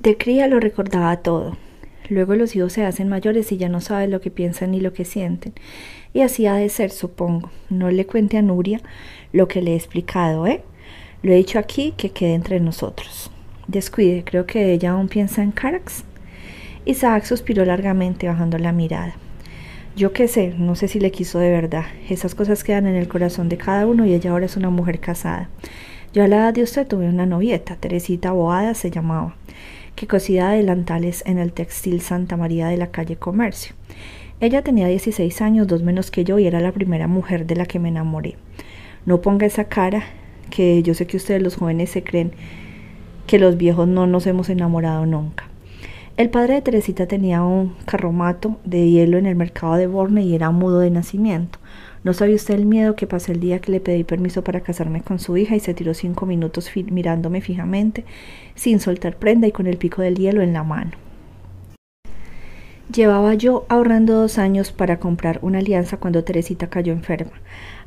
De cría lo recordaba todo. Luego los hijos se hacen mayores y ya no saben lo que piensan ni lo que sienten. Y así ha de ser, supongo. No le cuente a Nuria lo que le he explicado, ¿eh? Lo he dicho aquí que quede entre nosotros. Descuide, creo que ella aún piensa en Carax. Isaac suspiró largamente bajando la mirada. Yo qué sé, no sé si le quiso de verdad. Esas cosas quedan en el corazón de cada uno y ella ahora es una mujer casada. Yo a la edad de usted tuve una novieta, Teresita Boada se llamaba, que cosía adelantales en el textil Santa María de la calle Comercio. Ella tenía 16 años, dos menos que yo, y era la primera mujer de la que me enamoré. No ponga esa cara, que yo sé que ustedes los jóvenes se creen que los viejos no nos hemos enamorado nunca. El padre de Teresita tenía un carromato de hielo en el mercado de Borne y era mudo de nacimiento. No sabía usted el miedo que pasé el día que le pedí permiso para casarme con su hija y se tiró cinco minutos mirándome fijamente, sin soltar prenda y con el pico del hielo en la mano. Llevaba yo ahorrando dos años para comprar una alianza cuando Teresita cayó enferma.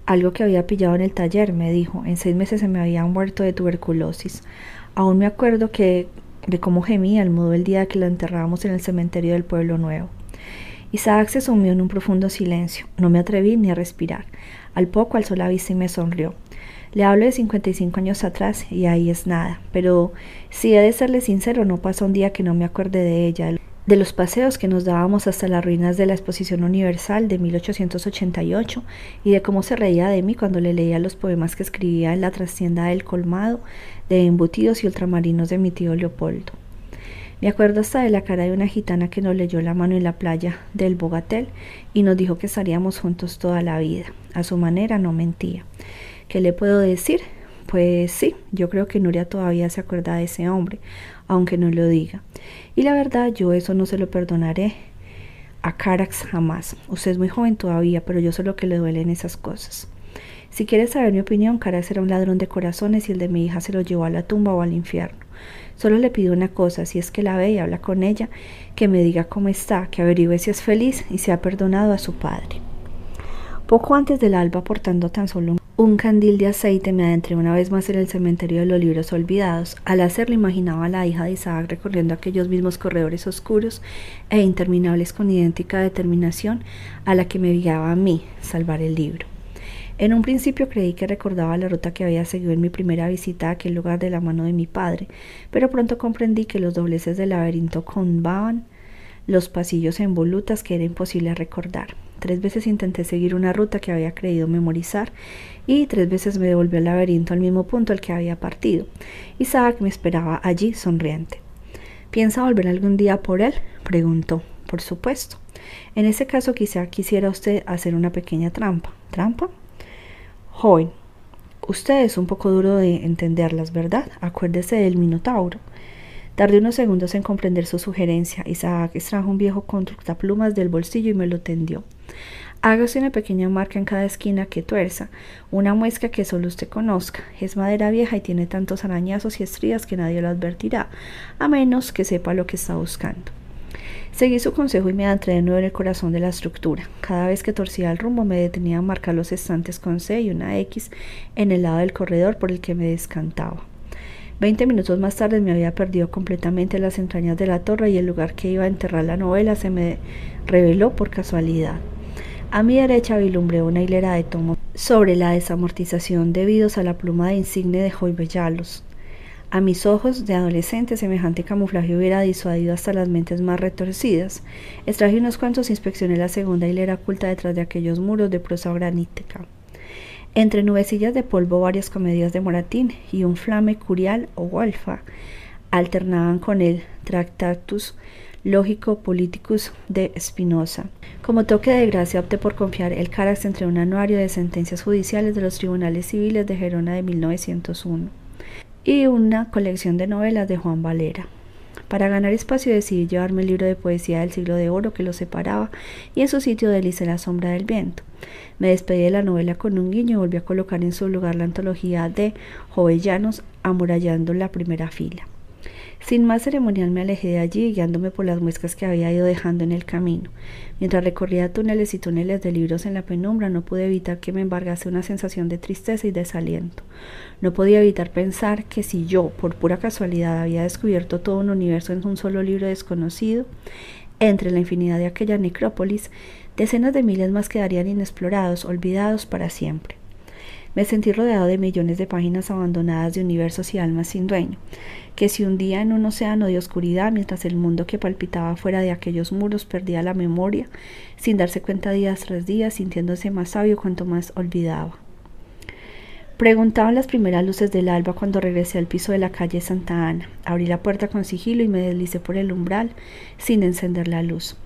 Algo que había pillado en el taller, me dijo. En seis meses se me había muerto de tuberculosis. Aún me acuerdo que de cómo gemía el mudo el día que la enterrábamos en el cementerio del pueblo nuevo. Isaac se sumió en un profundo silencio. No me atreví ni a respirar. Al poco alzó la vista y me sonrió. Le hablo de 55 años atrás y ahí es nada. Pero si he de serle sincero, no pasa un día que no me acuerde de ella, de los paseos que nos dábamos hasta las ruinas de la Exposición Universal de 1888 y de cómo se reía de mí cuando le leía los poemas que escribía en la trastienda del colmado de embutidos y ultramarinos de mi tío Leopoldo. Me acuerdo hasta de la cara de una gitana que nos leyó la mano en la playa del Bogatel y nos dijo que estaríamos juntos toda la vida. A su manera no mentía. ¿Qué le puedo decir? Pues sí, yo creo que Nuria todavía se acuerda de ese hombre, aunque no lo diga. Y la verdad, yo eso no se lo perdonaré a Carax jamás. Usted es muy joven todavía, pero yo sé lo que le duelen esas cosas. Si quiere saber mi opinión, Carax era un ladrón de corazones y el de mi hija se lo llevó a la tumba o al infierno. Solo le pido una cosa, si es que la ve y habla con ella, que me diga cómo está, que averigüe si es feliz y si ha perdonado a su padre. Poco antes del alba, portando tan solo un candil de aceite, me adentré una vez más en el cementerio de los libros olvidados. Al hacerlo imaginaba a la hija de Isaac recorriendo aquellos mismos corredores oscuros e interminables con idéntica determinación a la que me guiaba a mí salvar el libro. En un principio creí que recordaba la ruta que había seguido en mi primera visita a aquel lugar de la mano de mi padre, pero pronto comprendí que los dobleces del laberinto convaban los pasillos en volutas que era imposible recordar. Tres veces intenté seguir una ruta que había creído memorizar y tres veces me devolvió al laberinto al mismo punto al que había partido. Isaac me esperaba allí sonriente. ¿Piensa volver algún día por él? preguntó. Por supuesto. En ese caso quizá quisiera usted hacer una pequeña trampa. ¿Trampa? Joven, usted es un poco duro de entenderlas, ¿verdad? Acuérdese del Minotauro. Tardé unos segundos en comprender su sugerencia. Isaac extrajo un viejo plumas del bolsillo y me lo tendió. Hágase una pequeña marca en cada esquina que tuerza, una muesca que solo usted conozca. Es madera vieja y tiene tantos arañazos y estrías que nadie lo advertirá, a menos que sepa lo que está buscando. Seguí su consejo y me adentré de nuevo en el corazón de la estructura. Cada vez que torcía el rumbo me detenía a marcar los estantes con C y una X en el lado del corredor por el que me descantaba. Veinte minutos más tarde me había perdido completamente las entrañas de la torre y el lugar que iba a enterrar la novela se me reveló por casualidad. A mi derecha vislumbré una hilera de tomos sobre la desamortización debidos a la pluma de insigne de Joybellalos. A mis ojos de adolescente semejante camuflaje hubiera disuadido hasta las mentes más retorcidas. Extraje unos cuantos e inspeccioné la segunda hilera oculta detrás de aquellos muros de prosa granítica. Entre nubecillas de polvo varias comedias de Moratín y un flame curial o golfa alternaban con el Tractatus Lógico Politicus de Spinoza. Como toque de gracia opté por confiar el Carax entre un anuario de sentencias judiciales de los tribunales civiles de Gerona de 1901 y una colección de novelas de Juan Valera. Para ganar espacio decidí llevarme el libro de poesía del siglo de oro que lo separaba y en su sitio delicé la sombra del viento. Me despedí de la novela con un guiño y volví a colocar en su lugar la antología de Jovellanos amurallando la primera fila. Sin más ceremonial me alejé de allí, guiándome por las muescas que había ido dejando en el camino. Mientras recorría túneles y túneles de libros en la penumbra, no pude evitar que me embargase una sensación de tristeza y desaliento. No podía evitar pensar que si yo, por pura casualidad, había descubierto todo un universo en un solo libro desconocido, entre la infinidad de aquella necrópolis, decenas de miles más quedarían inexplorados, olvidados para siempre. Me sentí rodeado de millones de páginas abandonadas de universos y almas sin dueño, que si hundía en un océano de oscuridad mientras el mundo que palpitaba fuera de aquellos muros perdía la memoria, sin darse cuenta día tras día, sintiéndose más sabio cuanto más olvidaba. Preguntaban las primeras luces del alba cuando regresé al piso de la calle Santa Ana. Abrí la puerta con sigilo y me deslicé por el umbral sin encender la luz.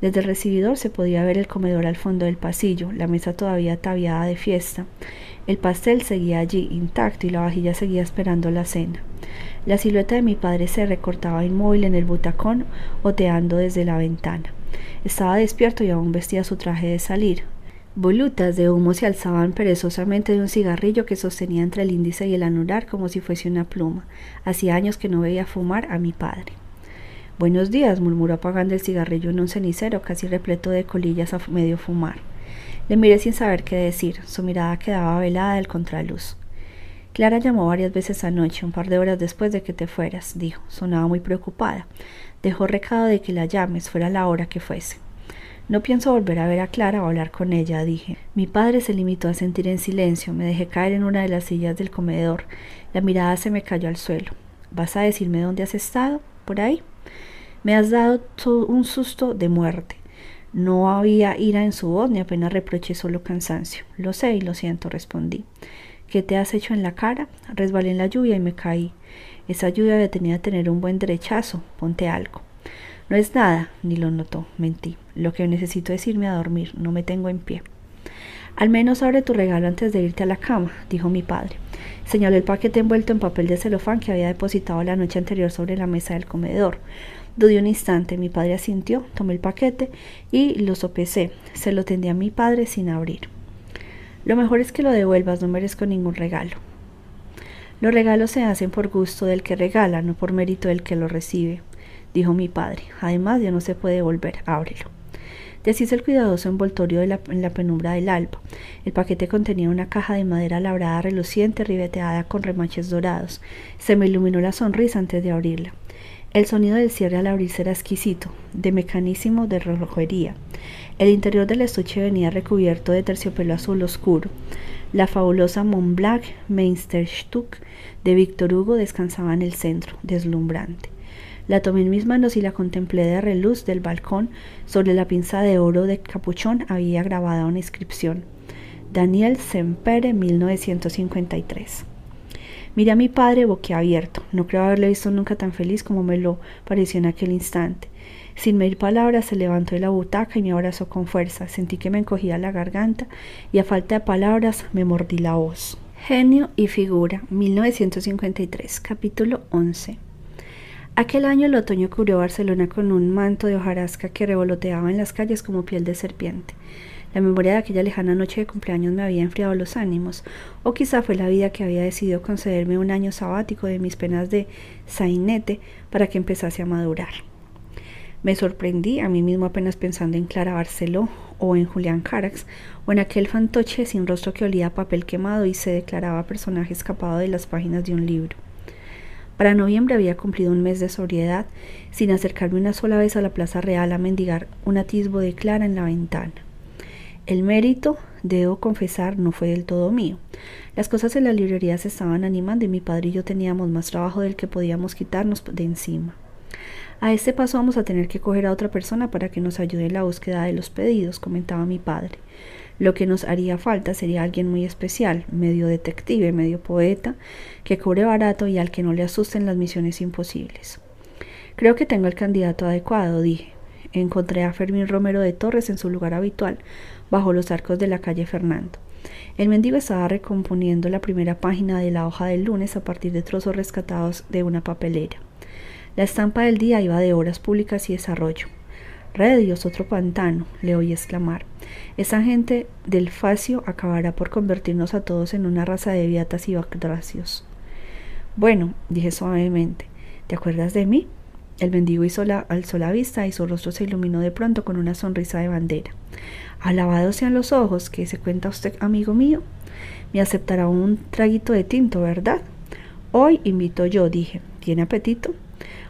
Desde el recibidor se podía ver el comedor al fondo del pasillo, la mesa todavía ataviada de fiesta. El pastel seguía allí intacto y la vajilla seguía esperando la cena. La silueta de mi padre se recortaba inmóvil en el butacón, oteando desde la ventana. Estaba despierto y aún vestía su traje de salir. Volutas de humo se alzaban perezosamente de un cigarrillo que sostenía entre el índice y el anular como si fuese una pluma. Hacía años que no veía fumar a mi padre. Buenos días, murmuró apagando el cigarrillo en un cenicero casi repleto de colillas a medio fumar. Le miré sin saber qué decir. Su mirada quedaba velada del contraluz. Clara llamó varias veces anoche, un par de horas después de que te fueras, dijo. Sonaba muy preocupada. Dejó recado de que la llames, fuera la hora que fuese. No pienso volver a ver a Clara o hablar con ella, dije. Mi padre se limitó a sentir en silencio. Me dejé caer en una de las sillas del comedor. La mirada se me cayó al suelo. ¿Vas a decirme dónde has estado? ¿Por ahí? Me has dado un susto de muerte. No había ira en su voz ni apenas reproché solo cansancio. Lo sé y lo siento, respondí. ¿Qué te has hecho en la cara? Resbalé en la lluvia y me caí. Esa lluvia tenía que tener un buen derechazo. Ponte algo. No es nada, ni lo notó. Mentí. Lo que necesito es irme a dormir. No me tengo en pie. Al menos abre tu regalo antes de irte a la cama, dijo mi padre. Señaló el paquete envuelto en papel de celofán que había depositado la noche anterior sobre la mesa del comedor. Dudé un instante, mi padre asintió, tomé el paquete y lo sopesé. Se lo tendí a mi padre sin abrir. Lo mejor es que lo devuelvas, no merezco ningún regalo. Los regalos se hacen por gusto del que regala, no por mérito del que lo recibe, dijo mi padre. Además, ya no se puede devolver, ábrelo. Deshice el cuidadoso envoltorio en la penumbra del alba. El paquete contenía una caja de madera labrada reluciente ribeteada con remaches dorados. Se me iluminó la sonrisa antes de abrirla. El sonido del cierre al abrirse era exquisito, de mecanísimo de relojería. El interior del estuche venía recubierto de terciopelo azul oscuro. La fabulosa Montblanc Meisterstück de Victor Hugo descansaba en el centro, deslumbrante. La tomé en mis manos y la contemplé de reluz del balcón. Sobre la pinza de oro de capuchón había grabada una inscripción. Daniel Sempere, 1953. Miré a mi padre boquiabierto. No creo haberle visto nunca tan feliz como me lo pareció en aquel instante. Sin medir palabras, se levantó de la butaca y me abrazó con fuerza. Sentí que me encogía la garganta y a falta de palabras me mordí la voz. Genio y figura, 1953, capítulo 11. Aquel año el otoño cubrió Barcelona con un manto de hojarasca que revoloteaba en las calles como piel de serpiente. La memoria de aquella lejana noche de cumpleaños me había enfriado los ánimos, o quizá fue la vida que había decidido concederme un año sabático de mis penas de sainete para que empezase a madurar. Me sorprendí a mí mismo apenas pensando en Clara Barceló o en Julián Carax o en aquel fantoche sin rostro que olía a papel quemado y se declaraba personaje escapado de las páginas de un libro. Para noviembre había cumplido un mes de sobriedad sin acercarme una sola vez a la Plaza Real a mendigar un atisbo de Clara en la ventana. El mérito, debo confesar, no fue del todo mío. Las cosas en la librería se estaban animando y mi padre y yo teníamos más trabajo del que podíamos quitarnos de encima. A este paso vamos a tener que coger a otra persona para que nos ayude en la búsqueda de los pedidos, comentaba mi padre. Lo que nos haría falta sería alguien muy especial, medio detective, medio poeta, que cobre barato y al que no le asusten las misiones imposibles. Creo que tengo el candidato adecuado, dije. Encontré a Fermín Romero de Torres en su lugar habitual, bajo los arcos de la calle Fernando. El mendigo estaba recomponiendo la primera página de la hoja del lunes a partir de trozos rescatados de una papelera. La estampa del día iba de obras públicas y desarrollo. Redios, otro pantano, le oí exclamar. Esa gente del facio acabará por convertirnos a todos en una raza de viatas y batracios. Bueno, dije suavemente, ¿Te acuerdas de mí? El mendigo hizo alzó la vista y su rostro se iluminó de pronto con una sonrisa de bandera. Alabados sean los ojos, que se cuenta usted, amigo mío. Me aceptará un traguito de tinto, ¿verdad? Hoy invito yo, dije. ¿Tiene apetito?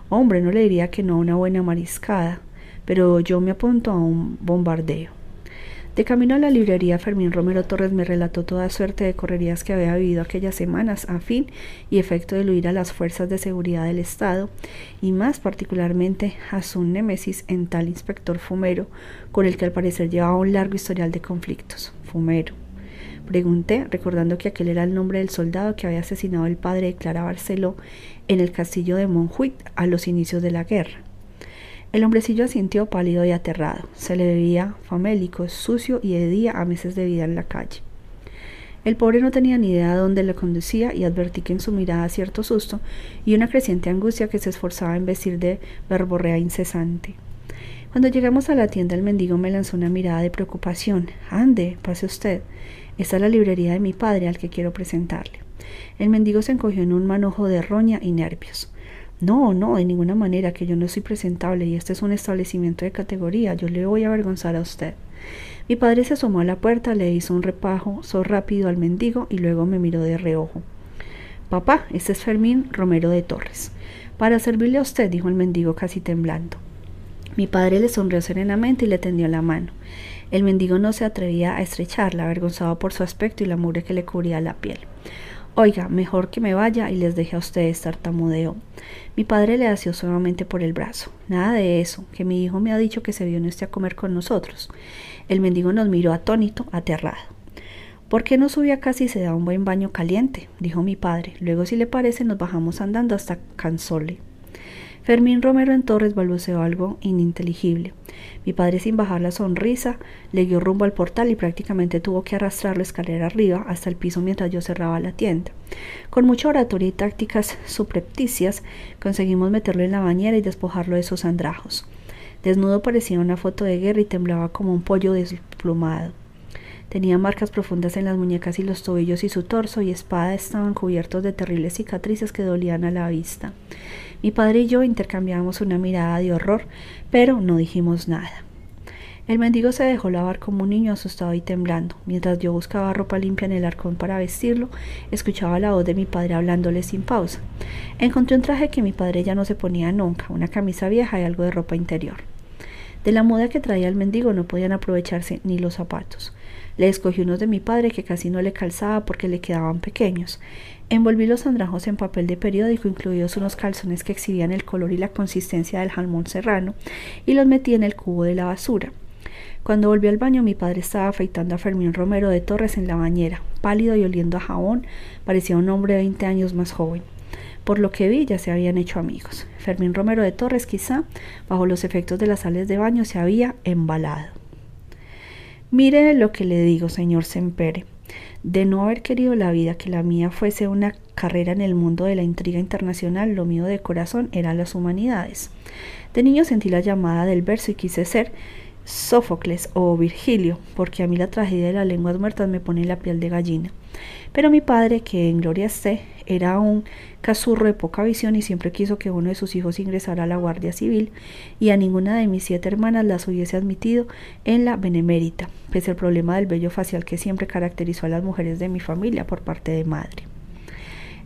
Hombre, no le diría que no a una buena mariscada, pero yo me apunto a un bombardeo. De camino a la librería, Fermín Romero Torres me relató toda suerte de correrías que había vivido aquellas semanas a fin y efecto de huir a las fuerzas de seguridad del Estado y más particularmente a su némesis en tal inspector Fumero, con el que al parecer llevaba un largo historial de conflictos. Fumero. Pregunté, recordando que aquel era el nombre del soldado que había asesinado al padre de Clara Barceló en el castillo de Monjuit a los inicios de la guerra. El hombrecillo asintió pálido y aterrado. Se le veía famélico, sucio y de día a meses de vida en la calle. El pobre no tenía ni idea de dónde le conducía y advertí que en su mirada cierto susto y una creciente angustia que se esforzaba en vestir de verborrea incesante. Cuando llegamos a la tienda el mendigo me lanzó una mirada de preocupación. Ande, pase usted. Esta es la librería de mi padre al que quiero presentarle. El mendigo se encogió en un manojo de roña y nervios. No, no, de ninguna manera, que yo no soy presentable y este es un establecimiento de categoría, yo le voy a avergonzar a usted. Mi padre se asomó a la puerta, le hizo un repajo, rápido al mendigo y luego me miró de reojo. Papá, este es Fermín Romero de Torres. Para servirle a usted, dijo el mendigo casi temblando. Mi padre le sonrió serenamente y le tendió la mano. El mendigo no se atrevía a estrecharla, avergonzado por su aspecto y la mugre que le cubría la piel. Oiga, mejor que me vaya y les deje a ustedes tartamudeo. Mi padre le asió suavemente por el brazo. Nada de eso, que mi hijo me ha dicho que se vio este a comer con nosotros. El mendigo nos miró atónito, aterrado. ¿Por qué no subía casi y se da un buen baño caliente? dijo mi padre. Luego, si le parece, nos bajamos andando hasta Cansole. Fermín Romero en Torres balbuceó algo ininteligible. Mi padre, sin bajar la sonrisa, le dio rumbo al portal y prácticamente tuvo que arrastrarlo escalera arriba hasta el piso mientras yo cerraba la tienda. Con mucha oratoria y tácticas suprepticias, conseguimos meterlo en la bañera y despojarlo de sus andrajos. Desnudo parecía una foto de guerra y temblaba como un pollo desplumado. Tenía marcas profundas en las muñecas y los tobillos y su torso y espada estaban cubiertos de terribles cicatrices que dolían a la vista. Mi padre y yo intercambiamos una mirada de horror, pero no dijimos nada. El mendigo se dejó lavar como un niño asustado y temblando. Mientras yo buscaba ropa limpia en el arcón para vestirlo, escuchaba la voz de mi padre hablándole sin pausa. Encontré un traje que mi padre ya no se ponía nunca, una camisa vieja y algo de ropa interior. De la moda que traía el mendigo no podían aprovecharse ni los zapatos. Le escogí unos de mi padre que casi no le calzaba porque le quedaban pequeños. Envolví los andrajos en papel de periódico, incluidos unos calzones que exhibían el color y la consistencia del jamón serrano, y los metí en el cubo de la basura. Cuando volví al baño, mi padre estaba afeitando a Fermín Romero de Torres en la bañera, pálido y oliendo a jabón, parecía un hombre de veinte años más joven. Por lo que vi, ya se habían hecho amigos. Fermín Romero de Torres, quizá, bajo los efectos de las sales de baño, se había embalado. Mire lo que le digo, señor Sempere de no haber querido la vida que la mía fuese una carrera en el mundo de la intriga internacional, lo mío de corazón eran las humanidades. De niño sentí la llamada del verso y quise ser Sófocles o Virgilio, porque a mí la tragedia de las lenguas muertas me pone la piel de gallina. Pero mi padre, que en gloria esté, era un casurro de poca visión y siempre quiso que uno de sus hijos ingresara a la Guardia Civil y a ninguna de mis siete hermanas las hubiese admitido en la Benemérita, pese al problema del vello facial que siempre caracterizó a las mujeres de mi familia por parte de madre.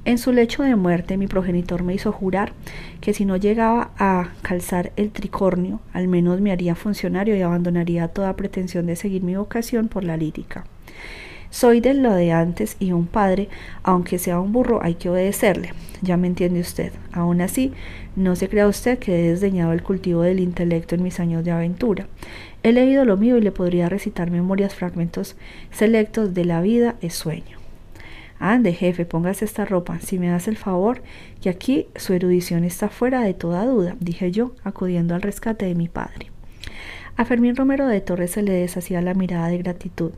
En su lecho de muerte mi progenitor me hizo jurar que si no llegaba a calzar el tricornio, al menos me haría funcionario y abandonaría toda pretensión de seguir mi vocación por la lírica. Soy de lo de antes y un padre, aunque sea un burro, hay que obedecerle. Ya me entiende usted. Aún así, no se crea usted que he desdeñado el cultivo del intelecto en mis años de aventura. He leído lo mío y le podría recitar memorias, fragmentos selectos de la vida es sueño. Ande, jefe, póngase esta ropa, si me das el favor, que aquí su erudición está fuera de toda duda, dije yo, acudiendo al rescate de mi padre. A Fermín Romero de Torres se le deshacía la mirada de gratitud.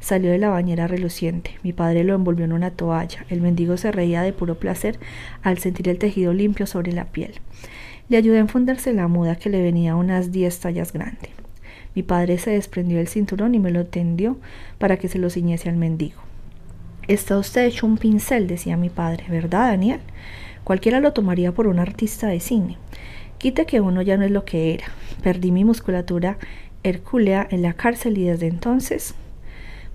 Salió de la bañera reluciente. Mi padre lo envolvió en una toalla. El mendigo se reía de puro placer al sentir el tejido limpio sobre la piel. Le ayudé a enfundarse la muda que le venía unas diez tallas grande. Mi padre se desprendió del cinturón y me lo tendió para que se lo ciñese al mendigo. Está usted hecho un pincel, decía mi padre, ¿verdad, Daniel? Cualquiera lo tomaría por un artista de cine. Quite que uno ya no es lo que era. Perdí mi musculatura hercúlea en la cárcel y desde entonces...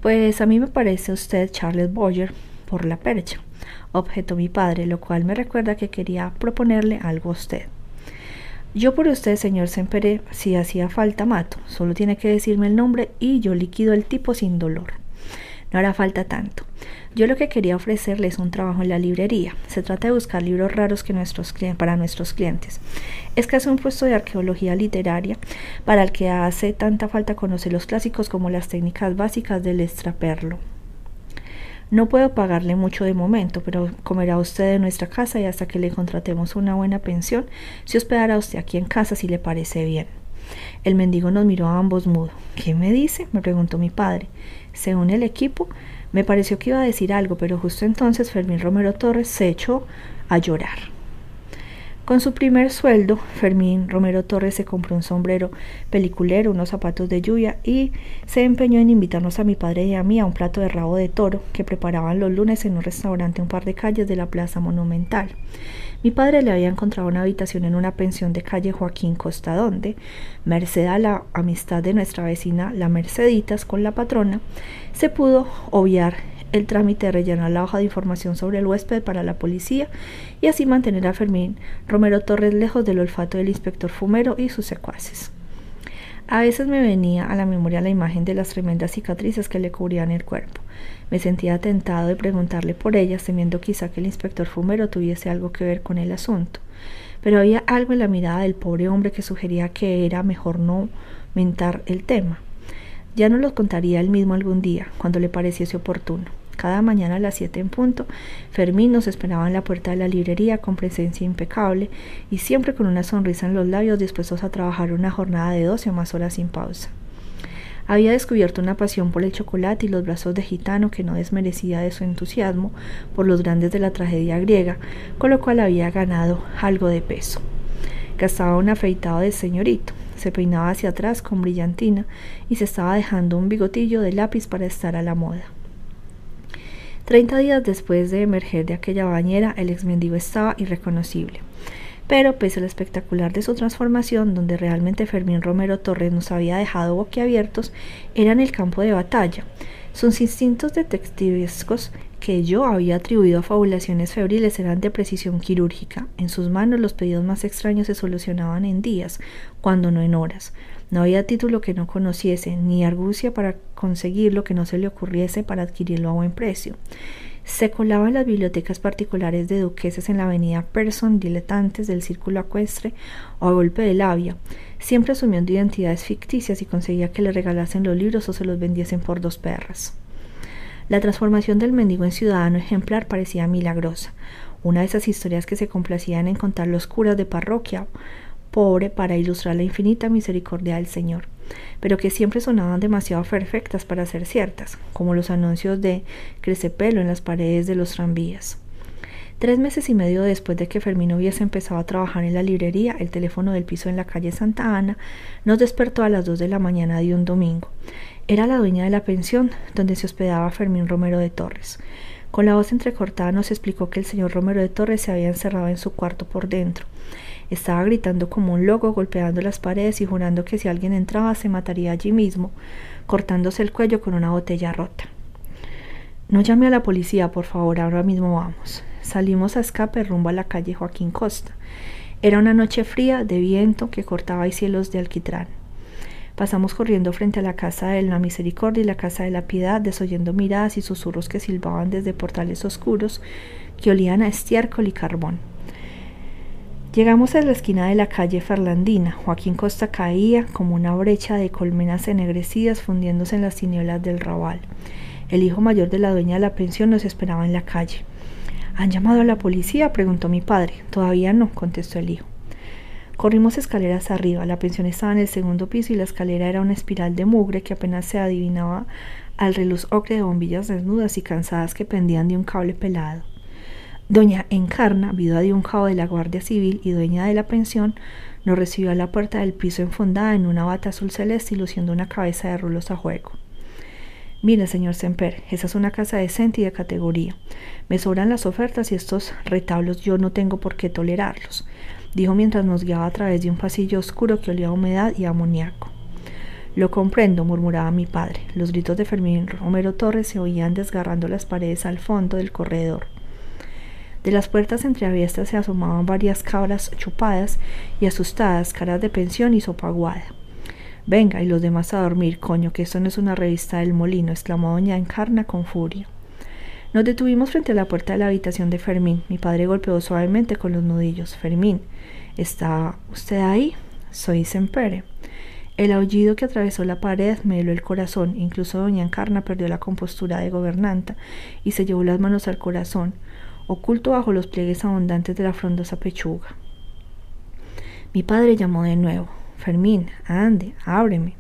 Pues a mí me parece usted Charles Boyer por la percha, objetó mi padre, lo cual me recuerda que quería proponerle algo a usted. Yo por usted, señor Semperé, si hacía falta mato, solo tiene que decirme el nombre y yo liquido el tipo sin dolor. No hará falta tanto. Yo lo que quería ofrecerle es un trabajo en la librería. Se trata de buscar libros raros que nuestros, para nuestros clientes. Es casi un puesto de arqueología literaria para el que hace tanta falta conocer los clásicos como las técnicas básicas del extraperlo. No puedo pagarle mucho de momento, pero comerá usted en nuestra casa y hasta que le contratemos una buena pensión, se hospedará usted aquí en casa si le parece bien. El mendigo nos miró a ambos mudo. ¿Qué me dice? me preguntó mi padre. Según el equipo, me pareció que iba a decir algo, pero justo entonces Fermín Romero Torres se echó a llorar. Con su primer sueldo, Fermín Romero Torres se compró un sombrero peliculero, unos zapatos de lluvia y se empeñó en invitarnos a mi padre y a mí a un plato de rabo de toro que preparaban los lunes en un restaurante un par de calles de la Plaza Monumental. Mi padre le había encontrado una habitación en una pensión de calle Joaquín Costa donde, merced a la amistad de nuestra vecina la Merceditas con la patrona, se pudo obviar el trámite de rellenar la hoja de información sobre el huésped para la policía y así mantener a Fermín Romero Torres lejos del olfato del inspector Fumero y sus secuaces. A veces me venía a la memoria la imagen de las tremendas cicatrices que le cubrían el cuerpo. Me sentía tentado de preguntarle por ellas, temiendo quizá que el inspector Fumero tuviese algo que ver con el asunto. Pero había algo en la mirada del pobre hombre que sugería que era mejor no mentar el tema. Ya no lo contaría él mismo algún día, cuando le pareciese oportuno. Cada mañana a las siete en punto, Fermín nos esperaba en la puerta de la librería con presencia impecable y siempre con una sonrisa en los labios dispuestos a trabajar una jornada de doce o más horas sin pausa. Había descubierto una pasión por el chocolate y los brazos de gitano que no desmerecía de su entusiasmo por los grandes de la tragedia griega, con lo cual había ganado algo de peso. Gastaba un afeitado de señorito, se peinaba hacia atrás con brillantina y se estaba dejando un bigotillo de lápiz para estar a la moda. Treinta días después de emerger de aquella bañera, el ex mendigo estaba irreconocible. Pero pese al espectacular de su transformación, donde realmente Fermín Romero Torres nos había dejado boquiabiertos, era en el campo de batalla. Sus instintos detectivescos que yo había atribuido a fabulaciones febriles eran de precisión quirúrgica. En sus manos los pedidos más extraños se solucionaban en días, cuando no en horas. No había título que no conociese, ni argucia para conseguir lo que no se le ocurriese para adquirirlo a buen precio. Se colaba en las bibliotecas particulares de duqueses en la avenida Person, diletantes del círculo acuestre o a golpe de labia, siempre asumiendo identidades ficticias y conseguía que le regalasen los libros o se los vendiesen por dos perras. La transformación del mendigo en ciudadano ejemplar parecía milagrosa, una de esas historias que se complacían en contar los curas de parroquia pobre para ilustrar la infinita misericordia del Señor, pero que siempre sonaban demasiado perfectas para ser ciertas, como los anuncios de crecepelo en las paredes de los tranvías. Tres meses y medio después de que Fermín hubiese empezado a trabajar en la librería, el teléfono del piso en la calle Santa Ana nos despertó a las dos de la mañana de un domingo. Era la dueña de la pensión donde se hospedaba Fermín Romero de Torres. Con la voz entrecortada nos explicó que el señor Romero de Torres se había encerrado en su cuarto por dentro. Estaba gritando como un loco, golpeando las paredes y jurando que si alguien entraba se mataría allí mismo, cortándose el cuello con una botella rota. No llame a la policía, por favor, ahora mismo vamos. Salimos a escape rumbo a la calle Joaquín Costa. Era una noche fría de viento que cortaba cielos de alquitrán. Pasamos corriendo frente a la casa de la misericordia y la casa de la piedad, desoyendo miradas y susurros que silbaban desde portales oscuros que olían a estiércol y carbón. Llegamos a la esquina de la calle Ferlandina. Joaquín Costa caía como una brecha de colmenas ennegrecidas fundiéndose en las tinieblas del rabal. El hijo mayor de la dueña de la pensión nos esperaba en la calle. ¿Han llamado a la policía? preguntó mi padre. Todavía no, contestó el hijo. Corrimos escaleras arriba. La pensión estaba en el segundo piso y la escalera era una espiral de mugre que apenas se adivinaba al reluz ocre de bombillas desnudas y cansadas que pendían de un cable pelado. Doña Encarna, viuda de un cabo de la Guardia Civil y dueña de la pensión, nos recibió a la puerta del piso enfundada en una bata azul celeste y luciendo una cabeza de rulos a juego. Mire, señor Semper, esa es una casa decente y de categoría. Me sobran las ofertas y estos retablos yo no tengo por qué tolerarlos, dijo mientras nos guiaba a través de un pasillo oscuro que olía a humedad y amoníaco. Lo comprendo, murmuraba mi padre. Los gritos de Fermín Romero Torres se oían desgarrando las paredes al fondo del corredor. De las puertas entreabiertas se asomaban varias cabras chupadas y asustadas, caras de pensión y sopaguada. Venga, y los demás a dormir, coño, que esto no es una revista del molino, exclamó doña Encarna con furia. Nos detuvimos frente a la puerta de la habitación de Fermín. Mi padre golpeó suavemente con los nudillos. Fermín, ¿está usted ahí? Soy Sempere. El aullido que atravesó la pared me heló el corazón. Incluso doña Encarna perdió la compostura de gobernanta y se llevó las manos al corazón, oculto bajo los pliegues abundantes de la frondosa pechuga. Mi padre llamó de nuevo. Fermín, ande, ábreme.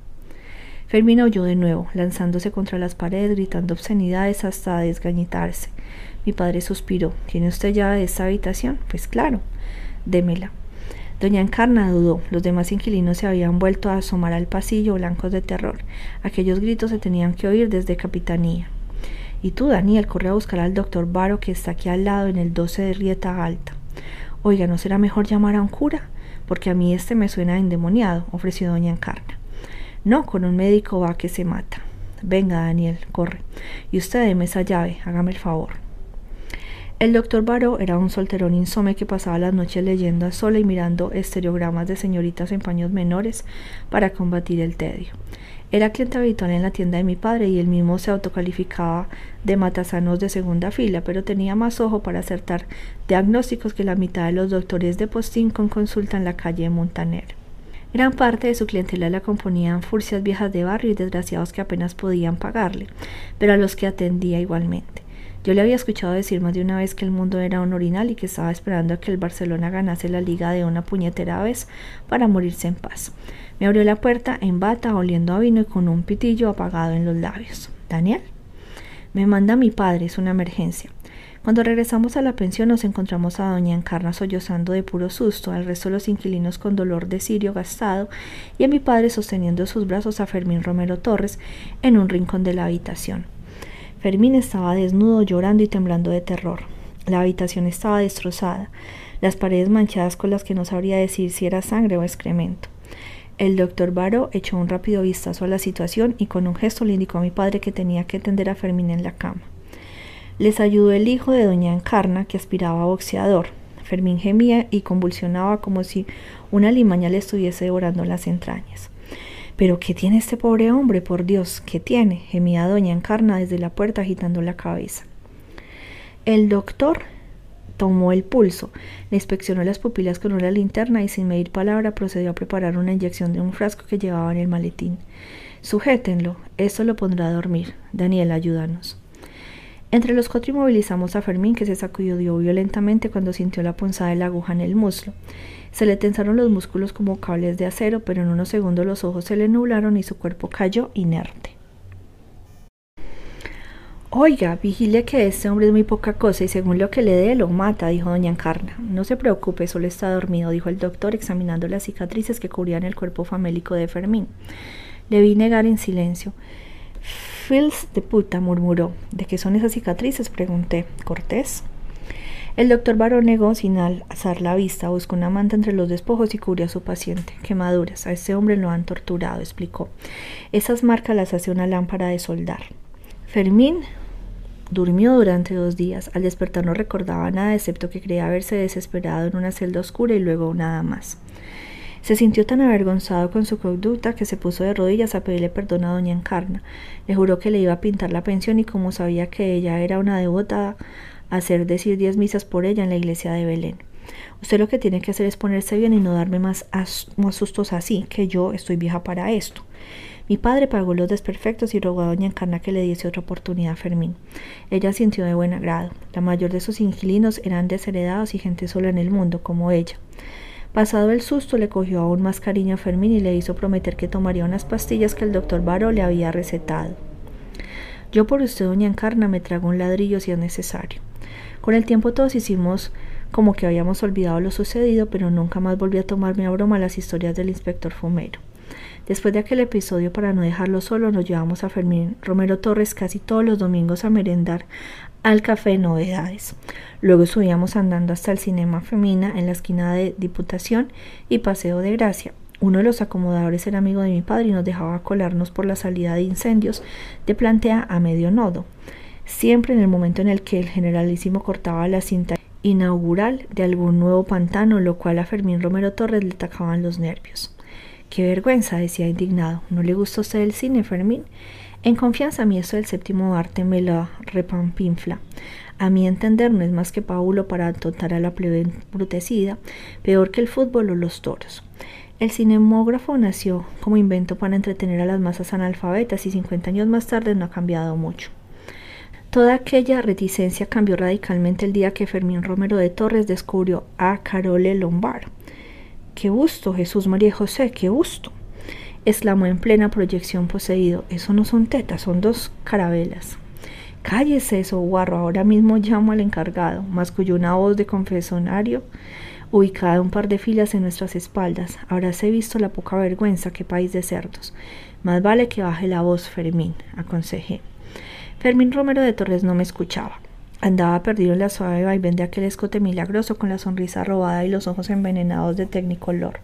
Fermín oyó de nuevo, lanzándose contra las paredes, gritando obscenidades hasta desgañitarse. Mi padre suspiró. ¿Tiene usted llave de esta habitación? Pues claro. Démela. Doña Encarna dudó. Los demás inquilinos se habían vuelto a asomar al pasillo, blancos de terror. Aquellos gritos se tenían que oír desde capitanía. Y tú, Daniel, corre a buscar al doctor Baro que está aquí al lado en el 12 de Rieta Alta. Oiga, ¿no será mejor llamar a un cura? Porque a mí este me suena endemoniado, ofreció doña Encarna. No, con un médico va que se mata. Venga, Daniel, corre. Y usted deme esa llave, hágame el favor. El doctor Baró era un solterón insome que pasaba las noches leyendo a sola y mirando estereogramas de señoritas en paños menores para combatir el tedio. Era cliente habitual en la tienda de mi padre y él mismo se autocalificaba de matasanos de segunda fila, pero tenía más ojo para acertar diagnósticos que la mitad de los doctores de postín con consulta en la calle de Montaner. Gran parte de su clientela la componían furcias viejas de barrio y desgraciados que apenas podían pagarle, pero a los que atendía igualmente. Yo le había escuchado decir más de una vez que el mundo era un orinal y que estaba esperando a que el Barcelona ganase la liga de una puñetera vez para morirse en paz. Me abrió la puerta en bata, oliendo a vino y con un pitillo apagado en los labios. ¿Daniel? Me manda mi padre, es una emergencia. Cuando regresamos a la pensión nos encontramos a doña Encarna sollozando de puro susto, al resto de los inquilinos con dolor de cirio gastado y a mi padre sosteniendo sus brazos a Fermín Romero Torres en un rincón de la habitación. Fermín estaba desnudo, llorando y temblando de terror. La habitación estaba destrozada, las paredes manchadas con las que no sabría decir si era sangre o excremento. El doctor Baro echó un rápido vistazo a la situación y con un gesto le indicó a mi padre que tenía que tender a Fermín en la cama. Les ayudó el hijo de doña Encarna, que aspiraba a boxeador. Fermín gemía y convulsionaba como si una limaña le estuviese devorando las entrañas. Pero ¿qué tiene este pobre hombre? Por Dios, ¿qué tiene? gemía doña Encarna desde la puerta agitando la cabeza. El doctor tomó el pulso, le inspeccionó las pupilas con una linterna y sin medir palabra procedió a preparar una inyección de un frasco que llevaba en el maletín. Sujétenlo, esto lo pondrá a dormir. Daniel, ayúdanos. Entre los cuatro inmovilizamos a Fermín, que se sacudió violentamente cuando sintió la punzada de la aguja en el muslo. Se le tensaron los músculos como cables de acero, pero en unos segundos los ojos se le nublaron y su cuerpo cayó inerte. Oiga, vigile que este hombre es muy poca cosa y según lo que le dé lo mata, dijo doña Encarna. No se preocupe, solo está dormido, dijo el doctor examinando las cicatrices que cubrían el cuerpo famélico de Fermín. Le vi negar en silencio. Fils de puta, murmuró. ¿De qué son esas cicatrices? pregunté. ¿Cortés? El doctor Barón negó sin alzar la vista, buscó una manta entre los despojos y cubrió a su paciente. Quemaduras, a este hombre lo han torturado, explicó. Esas marcas las hace una lámpara de soldar. Fermín durmió durante dos días. Al despertar no recordaba nada excepto que creía haberse desesperado en una celda oscura y luego nada más. Se sintió tan avergonzado con su conducta que se puso de rodillas a pedirle perdón a doña Encarna. Le juró que le iba a pintar la pensión y como sabía que ella era una devota, hacer decir diez misas por ella en la iglesia de Belén. Usted lo que tiene que hacer es ponerse bien y no darme más, asustos así, que yo estoy vieja para esto. Mi padre pagó los desperfectos y rogó a doña Encarna que le diese otra oportunidad a Fermín. Ella sintió de buen agrado. La mayor de sus inquilinos eran desheredados y gente sola en el mundo, como ella. Pasado el susto, le cogió aún más cariño a Fermín y le hizo prometer que tomaría unas pastillas que el doctor Baró le había recetado. Yo por usted, doña Encarna, me trago un ladrillo si es necesario. Con el tiempo todos hicimos como que habíamos olvidado lo sucedido, pero nunca más volví a tomarme a broma las historias del inspector Fumero. Después de aquel episodio, para no dejarlo solo, nos llevamos a Fermín Romero Torres casi todos los domingos a merendar al café Novedades. Luego subíamos andando hasta el Cinema Femina en la esquina de Diputación y Paseo de Gracia. Uno de los acomodadores era amigo de mi padre y nos dejaba colarnos por la salida de incendios de plantea a medio nodo, siempre en el momento en el que el generalísimo cortaba la cinta inaugural de algún nuevo pantano, lo cual a Fermín Romero Torres le tacaban los nervios. Qué vergüenza, decía indignado. ¿No le gusta usted el cine, Fermín? En confianza a mí eso del séptimo arte me lo repampinfla. A mi entender no es más que Paulo para atontar a la plebe embrutecida, peor que el fútbol o los toros. El cinemógrafo nació como invento para entretener a las masas analfabetas y 50 años más tarde no ha cambiado mucho. Toda aquella reticencia cambió radicalmente el día que Fermín Romero de Torres descubrió a Carole Lombard. ¡Qué gusto, Jesús María José! ¡Qué gusto! exclamó en plena proyección poseído. Eso no son tetas, son dos carabelas. Cállese eso, guarro. Ahora mismo llamo al encargado, masculló una voz de confesonario ubicada un par de filas en nuestras espaldas. Habráse visto la poca vergüenza, qué país de cerdos. Más vale que baje la voz, Fermín, aconsejé. Fermín Romero de Torres no me escuchaba. Andaba perdido en la suave vaivén de aquel escote milagroso con la sonrisa robada y los ojos envenenados de tecnicolor.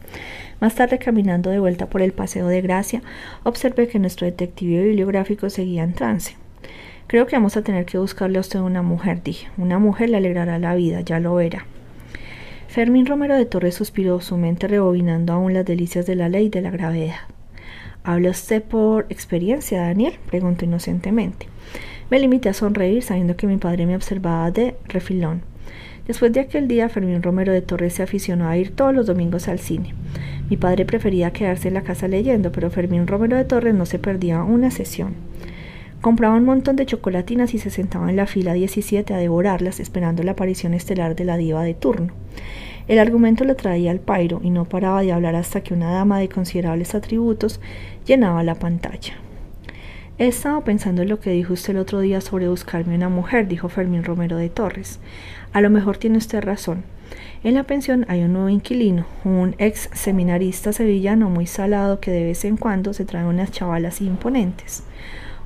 Más tarde, caminando de vuelta por el Paseo de Gracia, observé que nuestro detective bibliográfico seguía en trance. Creo que vamos a tener que buscarle a usted una mujer, dije. Una mujer le alegrará la vida, ya lo verá. Fermín Romero de Torres suspiró, su mente rebobinando aún las delicias de la ley y de la gravedad. ¿Habla usted por experiencia, Daniel? preguntó inocentemente. Me limité a sonreír sabiendo que mi padre me observaba de refilón. Después de aquel día, Fermín Romero de Torres se aficionó a ir todos los domingos al cine. Mi padre prefería quedarse en la casa leyendo, pero Fermín Romero de Torres no se perdía una sesión. Compraba un montón de chocolatinas y se sentaba en la fila 17 a devorarlas, esperando la aparición estelar de la diva de turno. El argumento lo traía al pairo y no paraba de hablar hasta que una dama de considerables atributos llenaba la pantalla. He estado pensando en lo que dijo usted el otro día sobre buscarme una mujer, dijo Fermín Romero de Torres. A lo mejor tiene usted razón. En la pensión hay un nuevo inquilino, un ex seminarista sevillano muy salado que de vez en cuando se trae unas chavalas imponentes.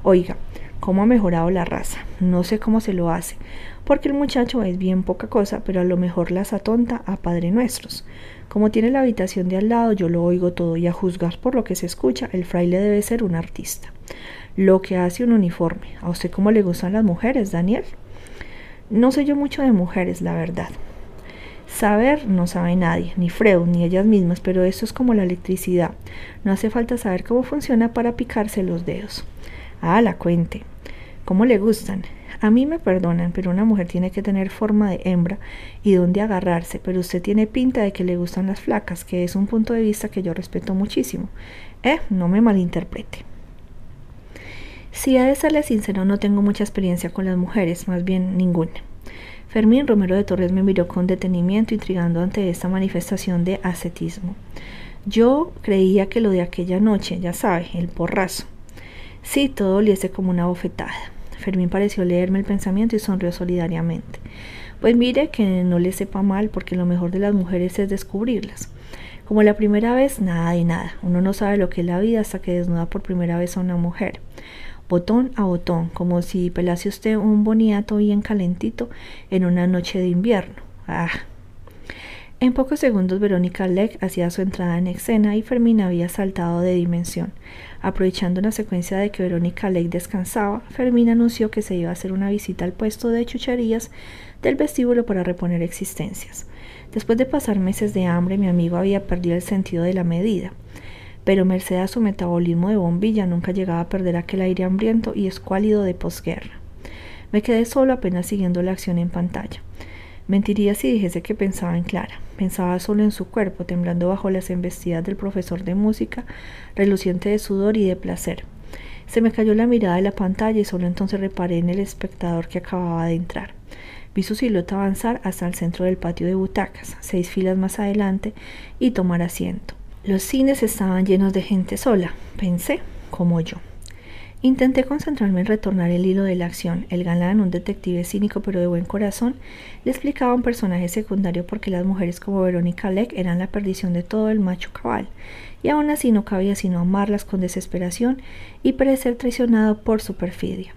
Oiga, ¿cómo ha mejorado la raza? No sé cómo se lo hace, porque el muchacho es bien poca cosa, pero a lo mejor las atonta a Padre Nuestros. Como tiene la habitación de al lado, yo lo oigo todo y a juzgar por lo que se escucha, el fraile debe ser un artista lo que hace un uniforme. ¿A usted cómo le gustan las mujeres, Daniel? No sé yo mucho de mujeres, la verdad. Saber no sabe nadie, ni Freud, ni ellas mismas, pero eso es como la electricidad. No hace falta saber cómo funciona para picarse los dedos. Ah, la cuente. ¿Cómo le gustan? A mí me perdonan, pero una mujer tiene que tener forma de hembra y dónde agarrarse, pero usted tiene pinta de que le gustan las flacas, que es un punto de vista que yo respeto muchísimo. Eh, no me malinterprete. Si he de serle sincero, no tengo mucha experiencia con las mujeres, más bien ninguna. Fermín Romero de Torres me miró con detenimiento, intrigando ante esta manifestación de ascetismo. Yo creía que lo de aquella noche, ya sabe, el porrazo. Sí, todo oliese como una bofetada. Fermín pareció leerme el pensamiento y sonrió solidariamente. Pues mire que no le sepa mal, porque lo mejor de las mujeres es descubrirlas. Como la primera vez, nada de nada. Uno no sabe lo que es la vida hasta que desnuda por primera vez a una mujer botón a botón, como si pelase usted un boniato bien calentito en una noche de invierno. Ah. En pocos segundos Verónica Leck hacía su entrada en escena y Fermín había saltado de dimensión. Aprovechando una secuencia de que Verónica Leck descansaba, Fermín anunció que se iba a hacer una visita al puesto de chucherías del vestíbulo para reponer existencias. Después de pasar meses de hambre, mi amigo había perdido el sentido de la medida pero merced a su metabolismo de bombilla nunca llegaba a perder aquel aire hambriento y escuálido de posguerra. Me quedé solo apenas siguiendo la acción en pantalla. Mentiría si dijese que pensaba en Clara. Pensaba solo en su cuerpo, temblando bajo las embestidas del profesor de música, reluciente de sudor y de placer. Se me cayó la mirada de la pantalla y solo entonces reparé en el espectador que acababa de entrar. Vi su silueta avanzar hasta el centro del patio de butacas, seis filas más adelante, y tomar asiento. Los cines estaban llenos de gente sola, pensé, como yo. Intenté concentrarme en retornar el hilo de la acción. El galán, un detective cínico pero de buen corazón, le explicaba a un personaje secundario por qué las mujeres como Verónica Leck eran la perdición de todo el macho cabal, y aún así no cabía sino amarlas con desesperación y parecer traicionado por su perfidia.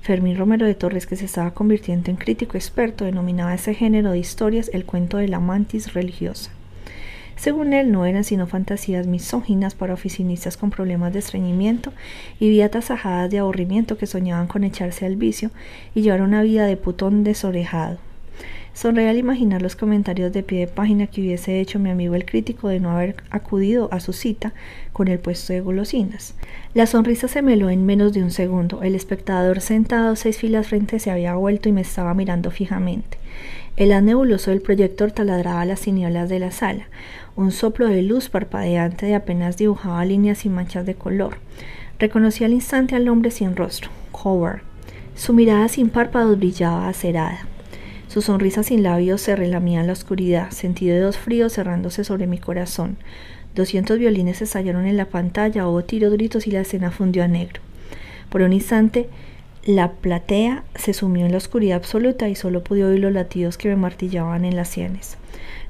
Fermín Romero de Torres, que se estaba convirtiendo en crítico experto, denominaba ese género de historias el cuento de la mantis religiosa. Según él, no eran sino fantasías misóginas para oficinistas con problemas de estreñimiento y viatas ajadas de aburrimiento que soñaban con echarse al vicio y llevar una vida de putón desorejado. Sonreí al imaginar los comentarios de pie de página que hubiese hecho mi amigo el crítico de no haber acudido a su cita con el puesto de golosinas. La sonrisa se meló en menos de un segundo. El espectador sentado seis filas frente se había vuelto y me estaba mirando fijamente. El haz nebuloso del proyector taladraba las tinieblas de la sala. Un soplo de luz parpadeante de apenas dibujaba líneas y manchas de color. Reconocí al instante al hombre sin rostro, Howard. Su mirada sin párpados brillaba acerada. Su sonrisa sin labios se relamía en la oscuridad, sentí dedos fríos cerrándose sobre mi corazón. Doscientos violines estallaron en la pantalla, hubo tiros, gritos y la escena fundió a negro. Por un instante, la platea se sumió en la oscuridad absoluta y solo pude oír los latidos que me martillaban en las sienes.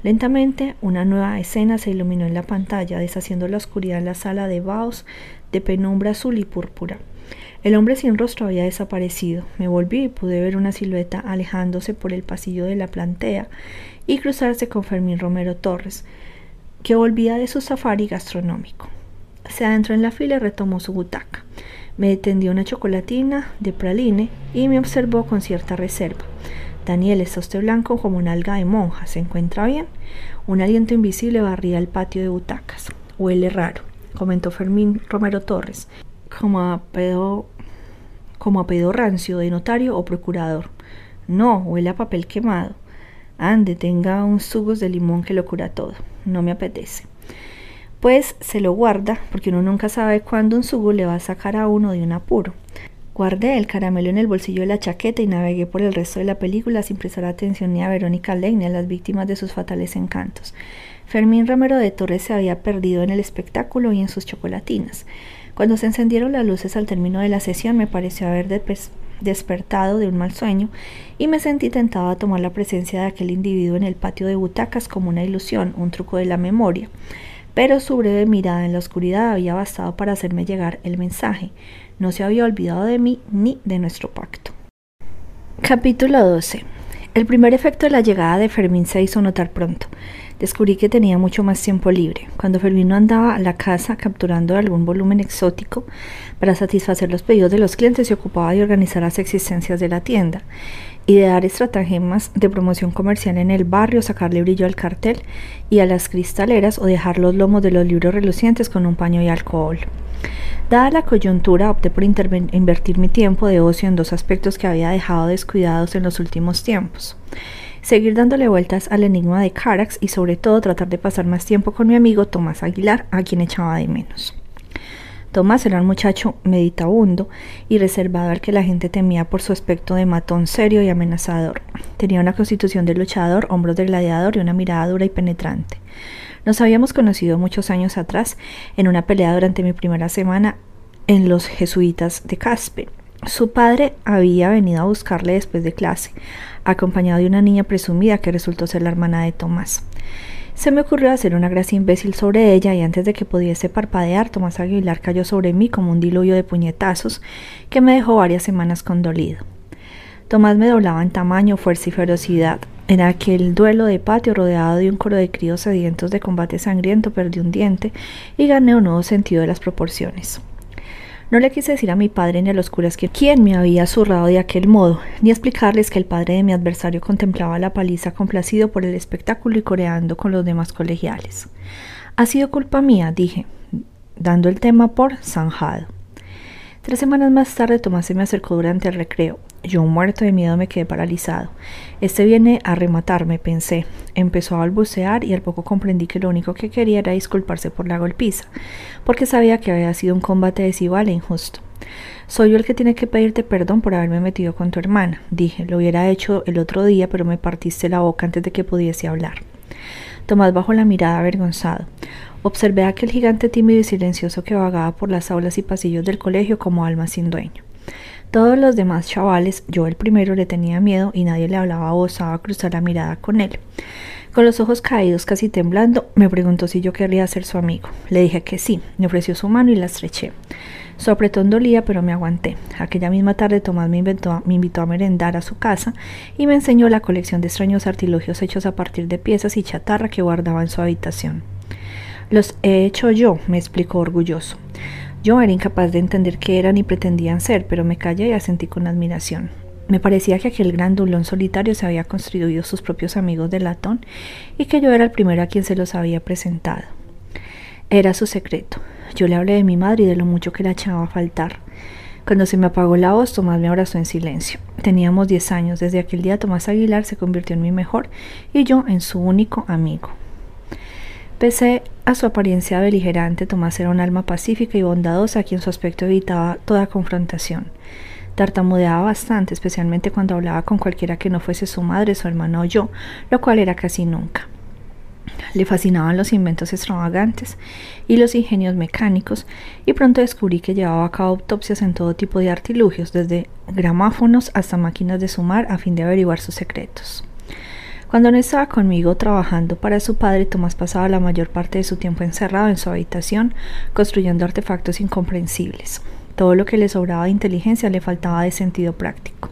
Lentamente, una nueva escena se iluminó en la pantalla, deshaciendo la oscuridad en la sala de vaos de penumbra azul y púrpura. El hombre sin rostro había desaparecido. Me volví y pude ver una silueta alejándose por el pasillo de la plantea y cruzarse con Fermín Romero Torres, que volvía de su safari gastronómico. Se adentró en la fila y retomó su butaca. Me tendió una chocolatina de praline y me observó con cierta reserva. Daniel, está usted blanco como una alga de monja. ¿Se encuentra bien? Un aliento invisible barría el patio de butacas. Huele raro, comentó Fermín Romero Torres, como a pedo, como a pedo rancio de notario o procurador. No, huele a papel quemado. Ande, tenga un zugos de limón que lo cura todo. No me apetece. Pues se lo guarda, porque uno nunca sabe cuándo un sugo le va a sacar a uno de un apuro. Guardé el caramelo en el bolsillo de la chaqueta y navegué por el resto de la película sin prestar atención ni a Verónica Lane ni a las víctimas de sus fatales encantos. Fermín Romero de Torres se había perdido en el espectáculo y en sus chocolatinas. Cuando se encendieron las luces al término de la sesión me pareció haber despertado de un mal sueño y me sentí tentado a tomar la presencia de aquel individuo en el patio de butacas como una ilusión, un truco de la memoria. Pero su breve mirada en la oscuridad había bastado para hacerme llegar el mensaje. No se había olvidado de mí ni de nuestro pacto. Capítulo 12. El primer efecto de la llegada de Fermín se hizo notar pronto. Descubrí que tenía mucho más tiempo libre. Cuando Fermín no andaba a la casa capturando algún volumen exótico para satisfacer los pedidos de los clientes, se ocupaba de organizar las existencias de la tienda y de dar estratagemas de promoción comercial en el barrio, sacarle brillo al cartel y a las cristaleras o dejar los lomos de los libros relucientes con un paño y alcohol. Dada la coyuntura, opté por invertir mi tiempo de ocio en dos aspectos que había dejado descuidados en los últimos tiempos. Seguir dándole vueltas al enigma de Carax y sobre todo tratar de pasar más tiempo con mi amigo Tomás Aguilar, a quien echaba de menos. Tomás era un muchacho meditabundo y reservado al que la gente temía por su aspecto de matón serio y amenazador. Tenía una constitución de luchador, hombros de gladiador y una mirada dura y penetrante. Nos habíamos conocido muchos años atrás en una pelea durante mi primera semana en los jesuitas de Caspe. Su padre había venido a buscarle después de clase, acompañado de una niña presumida que resultó ser la hermana de Tomás. Se me ocurrió hacer una gracia imbécil sobre ella y antes de que pudiese parpadear, Tomás Aguilar cayó sobre mí como un diluvio de puñetazos que me dejó varias semanas condolido. Tomás me doblaba en tamaño, fuerza y ferocidad. En aquel duelo de patio rodeado de un coro de críos sedientos de combate sangriento perdí un diente y gané un nuevo sentido de las proporciones. No le quise decir a mi padre ni a los curas que quién me había zurrado de aquel modo, ni explicarles que el padre de mi adversario contemplaba la paliza complacido por el espectáculo y coreando con los demás colegiales. Ha sido culpa mía, dije, dando el tema por zanjado. Tres semanas más tarde Tomás se me acercó durante el recreo. Yo, muerto de miedo, me quedé paralizado. Este viene a rematarme, pensé. Empezó a balbucear y al poco comprendí que lo único que quería era disculparse por la golpiza, porque sabía que había sido un combate desigual e injusto. Soy yo el que tiene que pedirte perdón por haberme metido con tu hermana, dije. Lo hubiera hecho el otro día, pero me partiste la boca antes de que pudiese hablar. Tomás bajó la mirada avergonzado. Observé a aquel gigante tímido y silencioso que vagaba por las aulas y pasillos del colegio como alma sin dueño. Todos los demás chavales, yo el primero, le tenía miedo y nadie le hablaba o osaba cruzar la mirada con él. Con los ojos caídos, casi temblando, me preguntó si yo querría ser su amigo. Le dije que sí, me ofreció su mano y la estreché. Su apretón dolía, pero me aguanté. Aquella misma tarde Tomás me, me invitó a merendar a su casa y me enseñó la colección de extraños artilugios hechos a partir de piezas y chatarra que guardaba en su habitación. Los he hecho yo, me explicó orgulloso. Yo era incapaz de entender qué eran y pretendían ser, pero me callé y asentí con admiración. Me parecía que aquel gran dulón solitario se había construido sus propios amigos de latón y que yo era el primero a quien se los había presentado. Era su secreto. Yo le hablé de mi madre y de lo mucho que la echaba a faltar. Cuando se me apagó la voz, Tomás me abrazó en silencio. Teníamos diez años. Desde aquel día Tomás Aguilar se convirtió en mi mejor y yo en su único amigo. Pese a su apariencia beligerante, Tomás era un alma pacífica y bondadosa, quien su aspecto evitaba toda confrontación. Tartamudeaba bastante, especialmente cuando hablaba con cualquiera que no fuese su madre, su hermana o yo, lo cual era casi nunca. Le fascinaban los inventos extravagantes y los ingenios mecánicos, y pronto descubrí que llevaba a cabo autopsias en todo tipo de artilugios, desde gramáfonos hasta máquinas de sumar, a fin de averiguar sus secretos. Cuando no estaba conmigo trabajando para su padre, Tomás pasaba la mayor parte de su tiempo encerrado en su habitación, construyendo artefactos incomprensibles. Todo lo que le sobraba de inteligencia le faltaba de sentido práctico.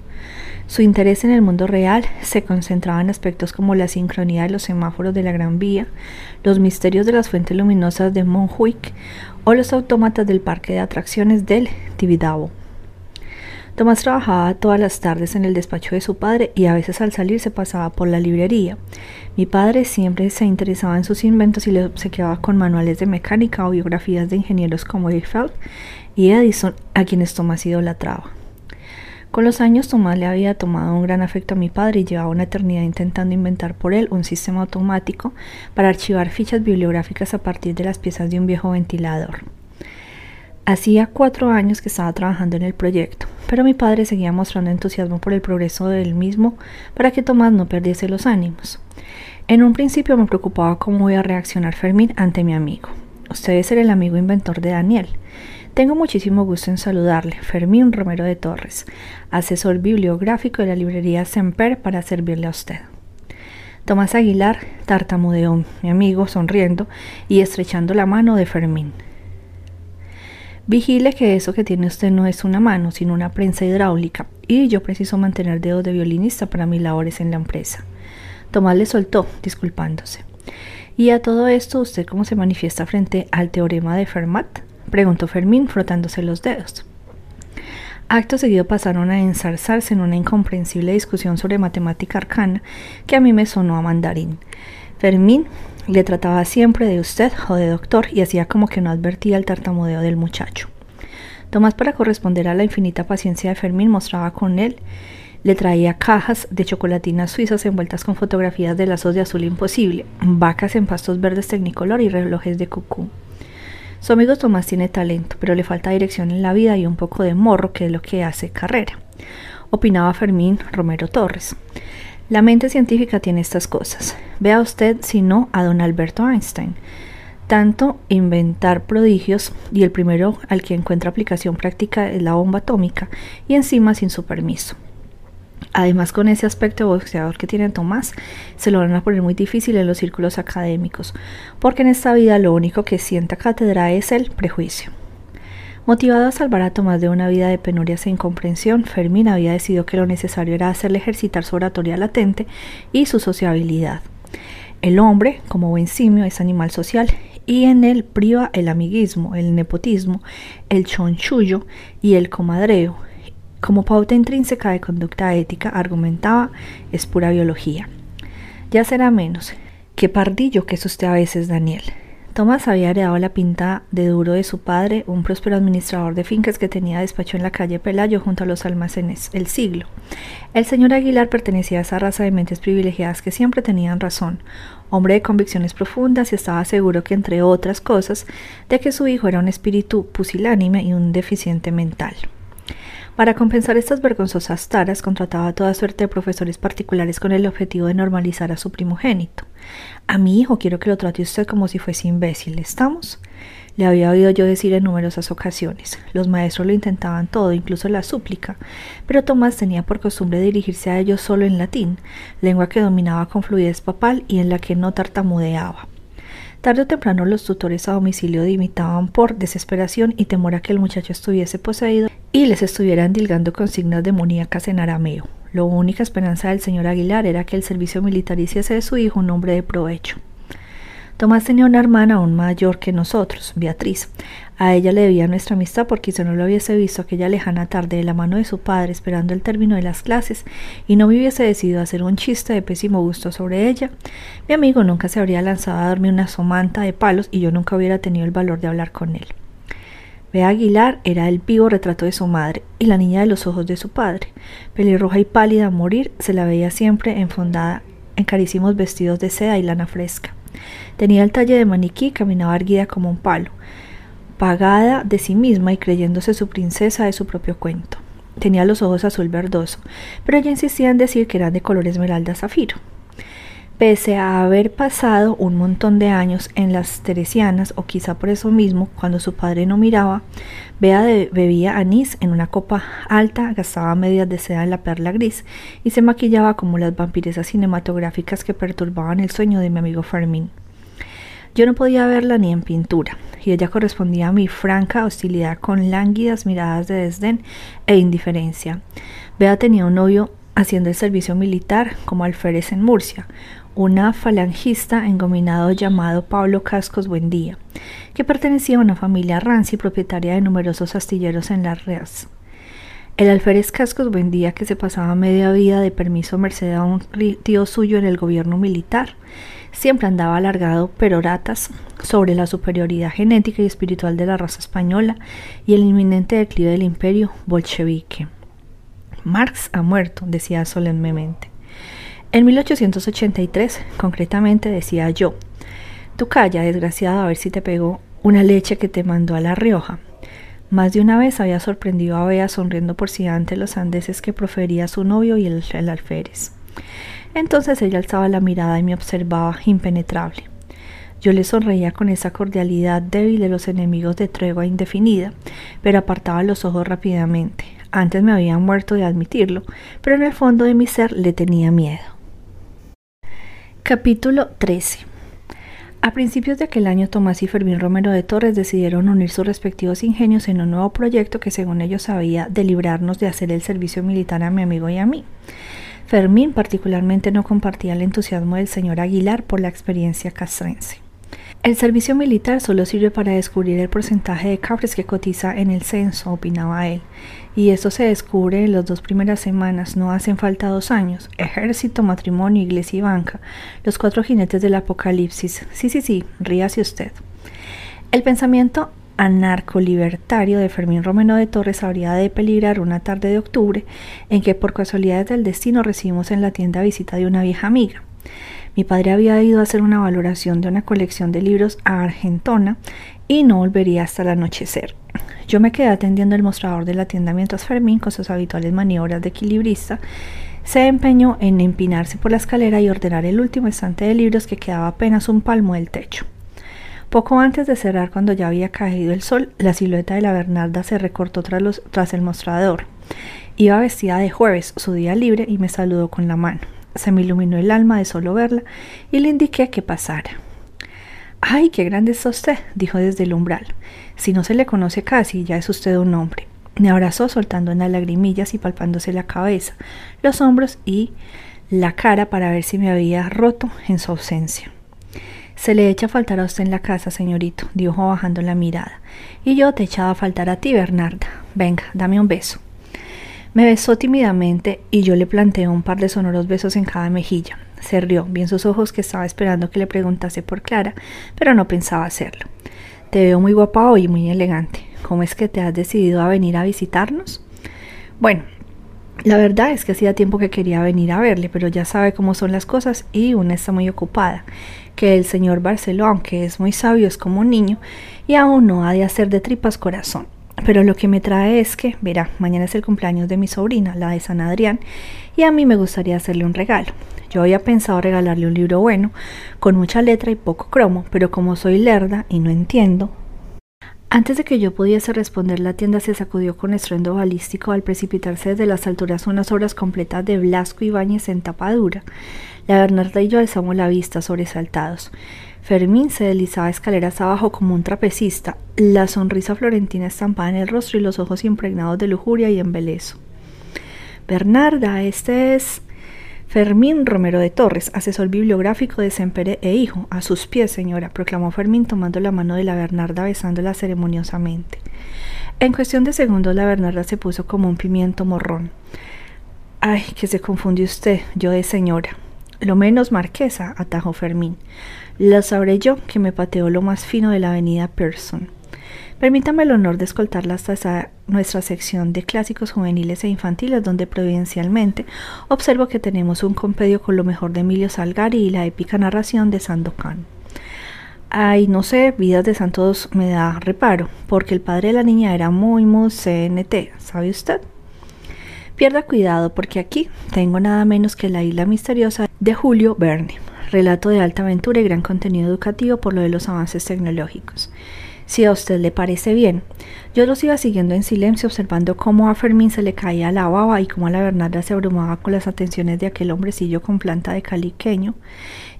Su interés en el mundo real se concentraba en aspectos como la sincronía de los semáforos de la Gran Vía, los misterios de las fuentes luminosas de Montjuic o los autómatas del parque de atracciones del Tibidabo. Tomás trabajaba todas las tardes en el despacho de su padre y a veces al salir se pasaba por la librería. Mi padre siempre se interesaba en sus inventos y le obsequiaba con manuales de mecánica o biografías de ingenieros como Eiffel y Edison, a quienes Tomás idolatraba. Con los años Tomás le había tomado un gran afecto a mi padre y llevaba una eternidad intentando inventar por él un sistema automático para archivar fichas bibliográficas a partir de las piezas de un viejo ventilador. Hacía cuatro años que estaba trabajando en el proyecto, pero mi padre seguía mostrando entusiasmo por el progreso del mismo para que Tomás no perdiese los ánimos. En un principio me preocupaba cómo iba a reaccionar Fermín ante mi amigo. Usted es el amigo inventor de Daniel. Tengo muchísimo gusto en saludarle, Fermín Romero de Torres, asesor bibliográfico de la librería Semper para servirle a usted. Tomás Aguilar tartamudeó, mi amigo, sonriendo y estrechando la mano de Fermín. Vigile que eso que tiene usted no es una mano, sino una prensa hidráulica, y yo preciso mantener dedos de violinista para mis labores en la empresa. Tomás le soltó, disculpándose. ¿Y a todo esto usted cómo se manifiesta frente al teorema de Fermat? preguntó Fermín frotándose los dedos. Acto seguido pasaron a ensarzarse en una incomprensible discusión sobre matemática arcana que a mí me sonó a mandarín. Fermín le trataba siempre de usted o de doctor y hacía como que no advertía el tartamudeo del muchacho. Tomás, para corresponder a la infinita paciencia de Fermín, mostraba con él, le traía cajas de chocolatinas suizas envueltas con fotografías de lazos de azul imposible, vacas en pastos verdes tecnicolor y relojes de cucú. Su amigo Tomás tiene talento, pero le falta dirección en la vida y un poco de morro, que es lo que hace carrera, opinaba Fermín Romero Torres. La mente científica tiene estas cosas. Vea usted, si no, a don Alberto Einstein. Tanto inventar prodigios y el primero al que encuentra aplicación práctica es la bomba atómica y encima sin su permiso. Además, con ese aspecto boxeador que tiene Tomás, se lo van a poner muy difícil en los círculos académicos, porque en esta vida lo único que sienta cátedra es el prejuicio. Motivado a salvar a Tomás de una vida de penurias e incomprensión, Fermín había decidido que lo necesario era hacerle ejercitar su oratoria latente y su sociabilidad. El hombre, como buen simio, es animal social y en él priva el amiguismo, el nepotismo, el chonchullo y el comadreo. Como pauta intrínseca de conducta ética, argumentaba, es pura biología. Ya será menos. Qué pardillo que es usted a veces, Daniel. Tomás había heredado la pinta de duro de su padre, un próspero administrador de fincas que tenía despacho en la calle Pelayo junto a los almacenes El Siglo. El señor Aguilar pertenecía a esa raza de mentes privilegiadas que siempre tenían razón, hombre de convicciones profundas y estaba seguro que, entre otras cosas, de que su hijo era un espíritu pusilánime y un deficiente mental. Para compensar estas vergonzosas taras, contrataba toda suerte de profesores particulares con el objetivo de normalizar a su primogénito. A mi hijo quiero que lo trate usted como si fuese imbécil, ¿estamos? Le había oído yo decir en numerosas ocasiones. Los maestros lo intentaban todo, incluso la súplica, pero Tomás tenía por costumbre dirigirse a ellos solo en latín, lengua que dominaba con fluidez papal y en la que no tartamudeaba. Tarde o temprano los tutores a domicilio dimitaban por desesperación y temor a que el muchacho estuviese poseído y les estuvieran dilgando consignas demoníacas en arameo. La única esperanza del señor Aguilar era que el servicio militar hiciese de su hijo un hombre de provecho. Tomás tenía una hermana aún mayor que nosotros, Beatriz. A ella le debía nuestra amistad porque si no lo hubiese visto aquella lejana tarde de la mano de su padre esperando el término de las clases y no me hubiese decidido hacer un chiste de pésimo gusto sobre ella, mi amigo nunca se habría lanzado a dormir una somanta de palos y yo nunca hubiera tenido el valor de hablar con él. Bea Aguilar era el vivo retrato de su madre y la niña de los ojos de su padre. Pelirroja y pálida a morir, se la veía siempre enfondada en carísimos vestidos de seda y lana fresca. Tenía el talle de maniquí y caminaba erguida como un palo, pagada de sí misma y creyéndose su princesa de su propio cuento. Tenía los ojos azul verdoso, pero ella insistía en decir que eran de color esmeralda zafiro. Pese a haber pasado un montón de años en las Teresianas, o quizá por eso mismo, cuando su padre no miraba, Bea bebía anís en una copa alta, gastaba medias de seda en la perla gris y se maquillaba como las vampiresas cinematográficas que perturbaban el sueño de mi amigo Fermín. Yo no podía verla ni en pintura, y ella correspondía a mi franca hostilidad con lánguidas miradas de desdén e indiferencia. Bea tenía un novio haciendo el servicio militar como alférez en Murcia, una falangista engominado llamado Pablo Cascos Buendía, que pertenecía a una familia ranci propietaria de numerosos astilleros en las Reas. El alférez Cascos Buendía, que se pasaba media vida de permiso merced a un tío suyo en el gobierno militar, siempre andaba alargado peroratas sobre la superioridad genética y espiritual de la raza española y el inminente declive del imperio bolchevique. Marx ha muerto, decía solemnemente. En 1883, concretamente, decía yo, tú calla, desgraciado, a ver si te pegó una leche que te mandó a La Rioja. Más de una vez había sorprendido a Bea sonriendo por si ante los andeses que profería su novio y el, el alférez. Entonces ella alzaba la mirada y me observaba impenetrable. Yo le sonreía con esa cordialidad débil de los enemigos de tregua indefinida, pero apartaba los ojos rápidamente. Antes me había muerto de admitirlo, pero en el fondo de mi ser le tenía miedo. Capítulo 13 A principios de aquel año, Tomás y Fermín Romero de Torres decidieron unir sus respectivos ingenios en un nuevo proyecto que, según ellos, había de librarnos de hacer el servicio militar a mi amigo y a mí. Fermín particularmente no compartía el entusiasmo del señor Aguilar por la experiencia castrense. El servicio militar solo sirve para descubrir el porcentaje de cabres que cotiza en el censo, opinaba él y esto se descubre en las dos primeras semanas, no hacen falta dos años. Ejército, matrimonio, iglesia y banca, los cuatro jinetes del apocalipsis. Sí, sí, sí, ríase usted. El pensamiento anarco-libertario de Fermín Romero de Torres habría de peligrar una tarde de octubre en que por casualidades del destino recibimos en la tienda visita de una vieja amiga. Mi padre había ido a hacer una valoración de una colección de libros a Argentona y no volvería hasta el anochecer. Yo me quedé atendiendo el mostrador de la tienda mientras Fermín, con sus habituales maniobras de equilibrista, se empeñó en empinarse por la escalera y ordenar el último estante de libros que quedaba apenas un palmo del techo. Poco antes de cerrar, cuando ya había caído el sol, la silueta de la Bernarda se recortó tras, tras el mostrador. Iba vestida de jueves, su día libre, y me saludó con la mano. Se me iluminó el alma de solo verla y le indiqué que pasara. ¡Ay, qué grande está usted! dijo desde el umbral. Si no se le conoce casi, ya es usted un hombre. Me abrazó soltando unas lagrimillas y palpándose la cabeza, los hombros y la cara para ver si me había roto en su ausencia. Se le echa a faltar a usted en la casa, señorito, dijo bajando la mirada. Y yo te echaba a faltar a ti, Bernarda. Venga, dame un beso. Me besó tímidamente y yo le planteé un par de sonoros besos en cada mejilla. Se rió, bien sus ojos que estaba esperando que le preguntase por Clara, pero no pensaba hacerlo. Te veo muy guapa hoy y muy elegante. ¿Cómo es que te has decidido a venir a visitarnos? Bueno, la verdad es que hacía tiempo que quería venir a verle, pero ya sabe cómo son las cosas y una está muy ocupada. Que el señor Barceló, aunque es muy sabio, es como un niño y aún no ha de hacer de tripas corazón. Pero lo que me trae es que, verá, mañana es el cumpleaños de mi sobrina, la de San Adrián, y a mí me gustaría hacerle un regalo. Yo había pensado regalarle un libro bueno, con mucha letra y poco cromo, pero como soy lerda y no entiendo. Antes de que yo pudiese responder, la tienda se sacudió con estruendo balístico al precipitarse desde las alturas unas obras completas de Blasco Ibáñez en tapadura. La Bernarda y yo alzamos la vista sobresaltados. Fermín se deslizaba escaleras abajo como un trapecista, la sonrisa florentina estampada en el rostro y los ojos impregnados de lujuria y embelezo. Bernarda, este es Fermín Romero de Torres, asesor bibliográfico de Sempere e hijo. A sus pies, señora, proclamó Fermín tomando la mano de la Bernarda besándola ceremoniosamente. En cuestión de segundos la Bernarda se puso como un pimiento morrón. Ay, que se confunde usted, yo de señora. Lo menos marquesa, atajó Fermín. Lo sabré yo, que me pateó lo más fino de la avenida Pearson. Permítame el honor de escoltarla hasta nuestra sección de clásicos juveniles e infantiles, donde providencialmente observo que tenemos un compendio con lo mejor de Emilio Salgari y la épica narración de Sandokan. Ay, no sé, Vidas de Santos me da reparo, porque el padre de la niña era muy, muy CNT, ¿sabe usted? Pierda cuidado, porque aquí tengo nada menos que la isla misteriosa de Julio Verne, relato de alta aventura y gran contenido educativo por lo de los avances tecnológicos. Si a usted le parece bien. Yo los iba siguiendo en silencio, observando cómo a Fermín se le caía la baba y cómo a la Bernarda se abrumaba con las atenciones de aquel hombrecillo con planta de caliqueño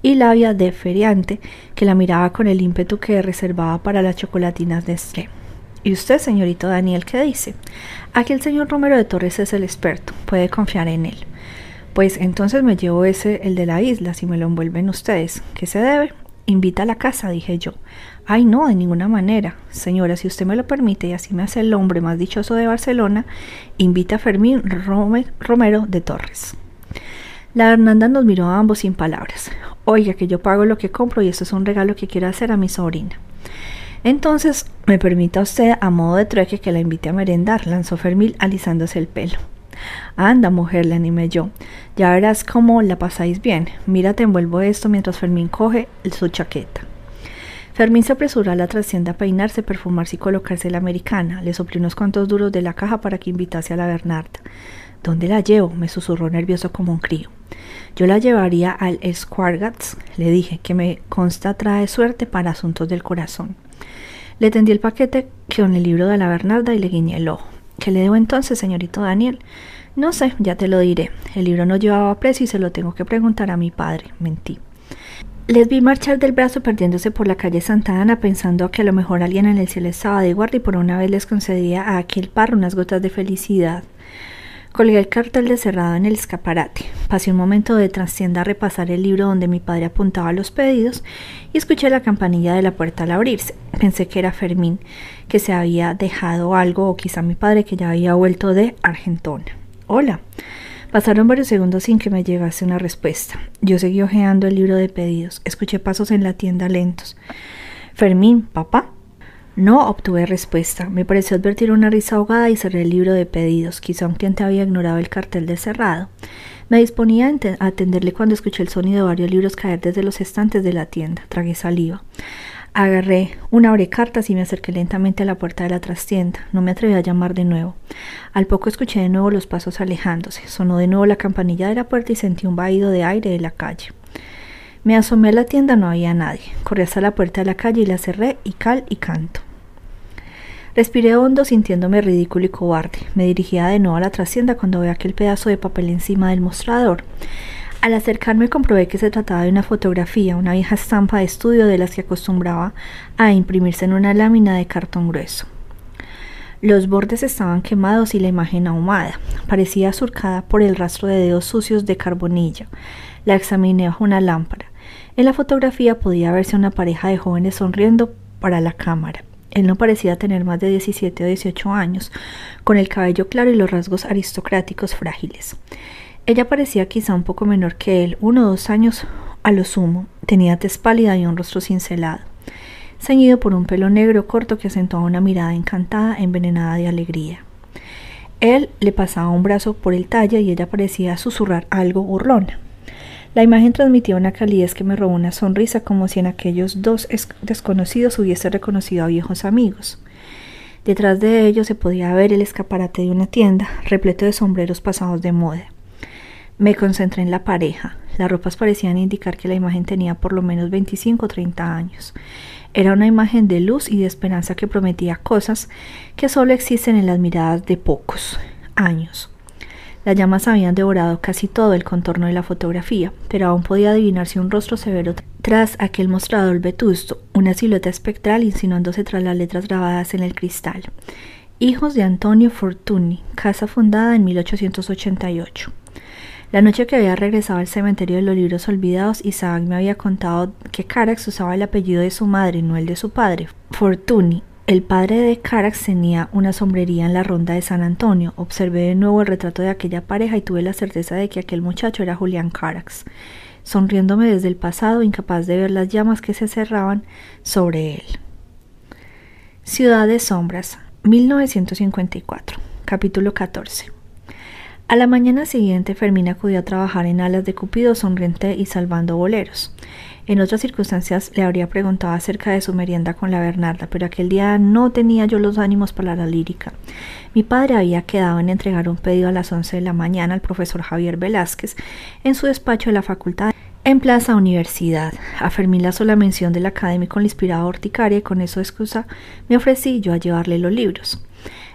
y labia de feriante que la miraba con el ímpetu que reservaba para las chocolatinas de Estré. ¿Y usted, señorito Daniel, qué dice? Aquí el señor Romero de Torres es el experto, puede confiar en él. Pues entonces me llevo ese, el de la isla, si me lo envuelven ustedes. ¿Qué se debe? Invita a la casa, dije yo. Ay, no, de ninguna manera. Señora, si usted me lo permite y así me hace el hombre más dichoso de Barcelona, invita a Fermín Romero de Torres. La Hernanda nos miró a ambos sin palabras. Oiga, que yo pago lo que compro y esto es un regalo que quiero hacer a mi sobrina. Entonces, me permita usted, a modo de trueque, que la invite a merendar, lanzó Fermín alisándose el pelo. Anda, mujer, le animé yo. Ya verás cómo la pasáis bien. Mira, te envuelvo esto mientras Fermín coge su chaqueta. Fermín se apresuró a la trascienda a peinarse, perfumarse y colocarse la americana. Le soplé unos cuantos duros de la caja para que invitase a la Bernarda. ¿Dónde la llevo? me susurró nervioso como un crío. Yo la llevaría al Squargats, le dije, que me consta trae suerte para asuntos del corazón. Le tendí el paquete con el libro de la Bernarda y le guiñé el ojo. ¿Qué le debo entonces, señorito Daniel? No sé, ya te lo diré. El libro no llevaba precio y se lo tengo que preguntar a mi padre. Mentí. Les vi marchar del brazo perdiéndose por la calle Santa Ana pensando que a lo mejor alguien en el cielo estaba de guardia y por una vez les concedía a aquel par unas gotas de felicidad. Colgué el cartel de cerrado en el escaparate. Pasé un momento de trastienda a repasar el libro donde mi padre apuntaba los pedidos y escuché la campanilla de la puerta al abrirse. Pensé que era Fermín, que se había dejado algo, o quizá mi padre que ya había vuelto de Argentona. Hola. Pasaron varios segundos sin que me llegase una respuesta. Yo seguí hojeando el libro de pedidos. Escuché pasos en la tienda lentos. Fermín, papá. No obtuve respuesta. Me pareció advertir una risa ahogada y cerré el libro de pedidos. Quizá un cliente había ignorado el cartel de cerrado. Me disponía a atenderle cuando escuché el sonido de varios libros caer desde los estantes de la tienda. Tragué saliva. Agarré una cartas y me acerqué lentamente a la puerta de la trastienda. No me atreví a llamar de nuevo. Al poco escuché de nuevo los pasos alejándose. Sonó de nuevo la campanilla de la puerta y sentí un vaído de aire de la calle. Me asomé a la tienda, no había nadie. Corrí hasta la puerta de la calle y la cerré y cal y canto. Respiré hondo sintiéndome ridículo y cobarde. Me dirigía de nuevo a la trastienda cuando vi aquel pedazo de papel encima del mostrador. Al acercarme comprobé que se trataba de una fotografía, una vieja estampa de estudio de las que acostumbraba a imprimirse en una lámina de cartón grueso. Los bordes estaban quemados y la imagen ahumada. Parecía surcada por el rastro de dedos sucios de carbonilla. La examiné bajo una lámpara. En la fotografía podía verse una pareja de jóvenes sonriendo para la cámara. Él no parecía tener más de 17 o 18 años, con el cabello claro y los rasgos aristocráticos frágiles. Ella parecía quizá un poco menor que él, uno o dos años a lo sumo. Tenía tez pálida y un rostro cincelado, ceñido por un pelo negro corto que acentuaba una mirada encantada, envenenada de alegría. Él le pasaba un brazo por el talle y ella parecía susurrar algo burlona. La imagen transmitía una calidez que me robó una sonrisa como si en aquellos dos desconocidos hubiese reconocido a viejos amigos. Detrás de ellos se podía ver el escaparate de una tienda repleto de sombreros pasados de moda. Me concentré en la pareja. Las ropas parecían indicar que la imagen tenía por lo menos 25 o 30 años. Era una imagen de luz y de esperanza que prometía cosas que solo existen en las miradas de pocos años. Las llamas habían devorado casi todo el contorno de la fotografía, pero aún podía adivinarse un rostro severo tras aquel mostrador vetusto, una silueta espectral insinuándose tras las letras grabadas en el cristal. Hijos de Antonio Fortuny, casa fundada en 1888. La noche que había regresado al cementerio de los libros olvidados, Isaac me había contado que Carax usaba el apellido de su madre no el de su padre, Fortuny, el padre de Carax tenía una sombrería en la ronda de San Antonio. Observé de nuevo el retrato de aquella pareja y tuve la certeza de que aquel muchacho era Julián Carax, sonriéndome desde el pasado, incapaz de ver las llamas que se cerraban sobre él. Ciudad de Sombras, 1954, capítulo 14. A la mañana siguiente, Fermín acudió a trabajar en alas de Cupido, sonriente y salvando boleros. En otras circunstancias le habría preguntado acerca de su merienda con la Bernarda, pero aquel día no tenía yo los ánimos para la lírica. Mi padre había quedado en entregar un pedido a las once de la mañana al profesor Javier Velázquez en su despacho de la facultad en Plaza Universidad. A Fermín la sola mención del académico le inspiraba horticaria y con eso excusa me ofrecí yo a llevarle los libros.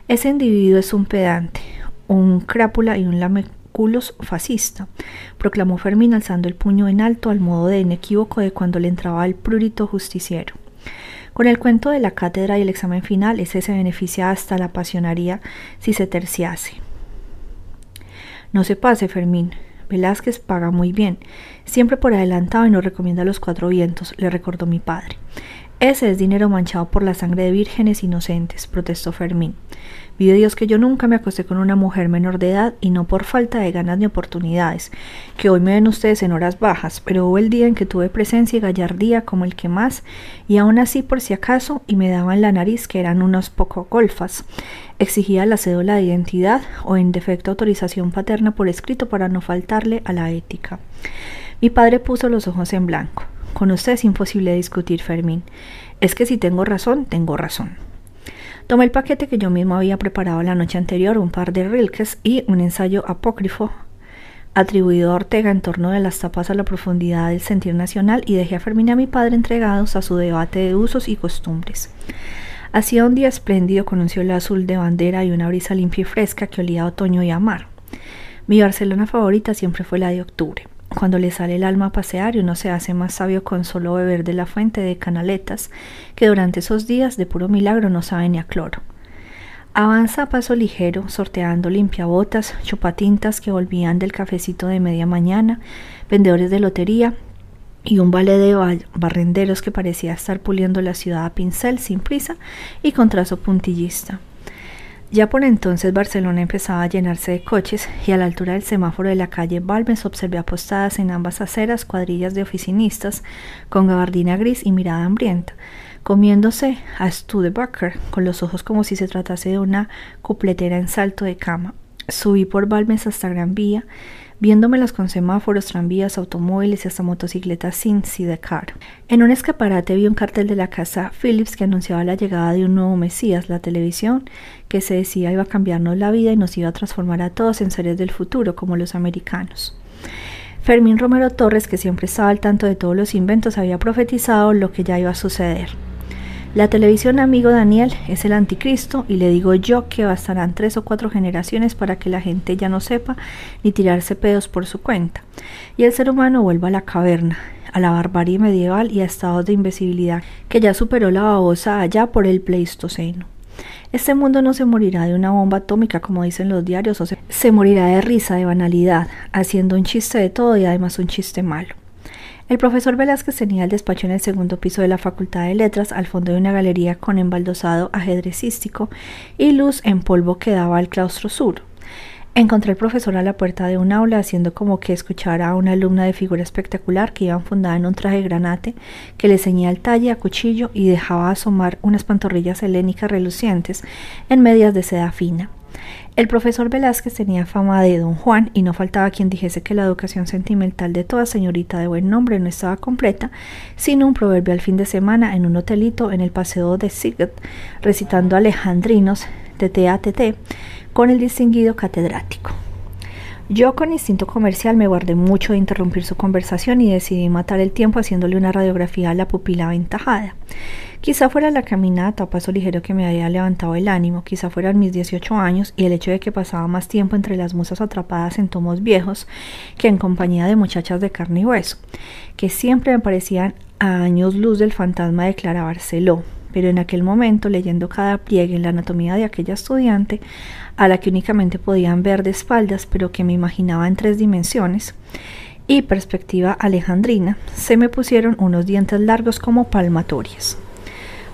Ese individuo es un pedante, un crápula y un lameculos fascista, proclamó Fermín alzando el puño en alto al modo de inequívoco de cuando le entraba el prurito justiciero. Con el cuento de la cátedra y el examen final, ese se beneficia hasta la apasionaría si se terciase. No se pase, Fermín. Velázquez paga muy bien, siempre por adelantado y nos recomienda los cuatro vientos, le recordó mi padre. Ese es dinero manchado por la sangre de vírgenes inocentes, protestó Fermín. Vive Dios que yo nunca me acosté con una mujer menor de edad y no por falta de ganas ni oportunidades, que hoy me ven ustedes en horas bajas, pero hubo el día en que tuve presencia y gallardía como el que más, y aún así por si acaso, y me daban la nariz que eran unos poco golfas. Exigía la cédula de identidad o en defecto autorización paterna por escrito para no faltarle a la ética. Mi padre puso los ojos en blanco. Con usted es imposible discutir, Fermín. Es que si tengo razón, tengo razón. Tomé el paquete que yo mismo había preparado la noche anterior, un par de rilkes y un ensayo apócrifo atribuido a Ortega en torno de las tapas a la profundidad del sentir nacional y dejé a Fermín y a mi padre entregados a su debate de usos y costumbres. Hacía un día espléndido con un cielo azul de bandera y una brisa limpia y fresca que olía a otoño y a mar. Mi Barcelona favorita siempre fue la de octubre cuando le sale el alma a pasear y uno se hace más sabio con solo beber de la fuente de canaletas, que durante esos días de puro milagro no sabe ni a cloro. Avanza a paso ligero, sorteando limpiabotas, chupatintas que volvían del cafecito de media mañana, vendedores de lotería y un ballet de barrenderos que parecía estar puliendo la ciudad a pincel sin prisa y con trazo puntillista. Ya por entonces Barcelona empezaba a llenarse de coches y a la altura del semáforo de la calle Balmes observé apostadas en ambas aceras cuadrillas de oficinistas con gabardina gris y mirada hambrienta, comiéndose a Studebaker con los ojos como si se tratase de una cupletera en salto de cama. Subí por Balmes hasta Gran Vía viéndomelas con semáforos, tranvías, automóviles y hasta motocicletas sin sidecar. En un escaparate vi un cartel de la casa Philips que anunciaba la llegada de un nuevo Mesías, la televisión, que se decía iba a cambiarnos la vida y nos iba a transformar a todos en seres del futuro, como los americanos. Fermín Romero Torres, que siempre estaba al tanto de todos los inventos, había profetizado lo que ya iba a suceder. La televisión, amigo Daniel, es el anticristo y le digo yo que bastarán tres o cuatro generaciones para que la gente ya no sepa ni tirarse pedos por su cuenta. Y el ser humano vuelva a la caverna, a la barbarie medieval y a estados de invisibilidad que ya superó la babosa allá por el Pleistoceno. Este mundo no se morirá de una bomba atómica como dicen los diarios, o se, morirá de risa, de banalidad, haciendo un chiste de todo y además un chiste malo. El profesor Velázquez tenía el despacho en el segundo piso de la Facultad de Letras, al fondo de una galería con embaldosado ajedrecístico y luz en polvo que daba al claustro sur. Encontré al profesor a la puerta de un aula haciendo como que escuchara a una alumna de figura espectacular que iba enfundada en un traje granate que le ceñía el talle a cuchillo y dejaba asomar unas pantorrillas helénicas relucientes en medias de seda fina. El profesor Velázquez tenía fama de don Juan y no faltaba quien dijese que la educación sentimental de toda señorita de buen nombre no estaba completa, sino un proverbio al fin de semana en un hotelito en el paseo de Sigurd, recitando alejandrinos de TATT con el distinguido catedrático. Yo con instinto comercial me guardé mucho de interrumpir su conversación y decidí matar el tiempo haciéndole una radiografía a la pupila aventajada. Quizá fuera la caminata o paso ligero que me había levantado el ánimo, quizá fueran mis 18 años y el hecho de que pasaba más tiempo entre las musas atrapadas en tomos viejos que en compañía de muchachas de carne y hueso, que siempre me parecían a años luz del fantasma de Clara Barceló, pero en aquel momento, leyendo cada pliegue en la anatomía de aquella estudiante, a la que únicamente podían ver de espaldas, pero que me imaginaba en tres dimensiones, y perspectiva alejandrina, se me pusieron unos dientes largos como palmatorias.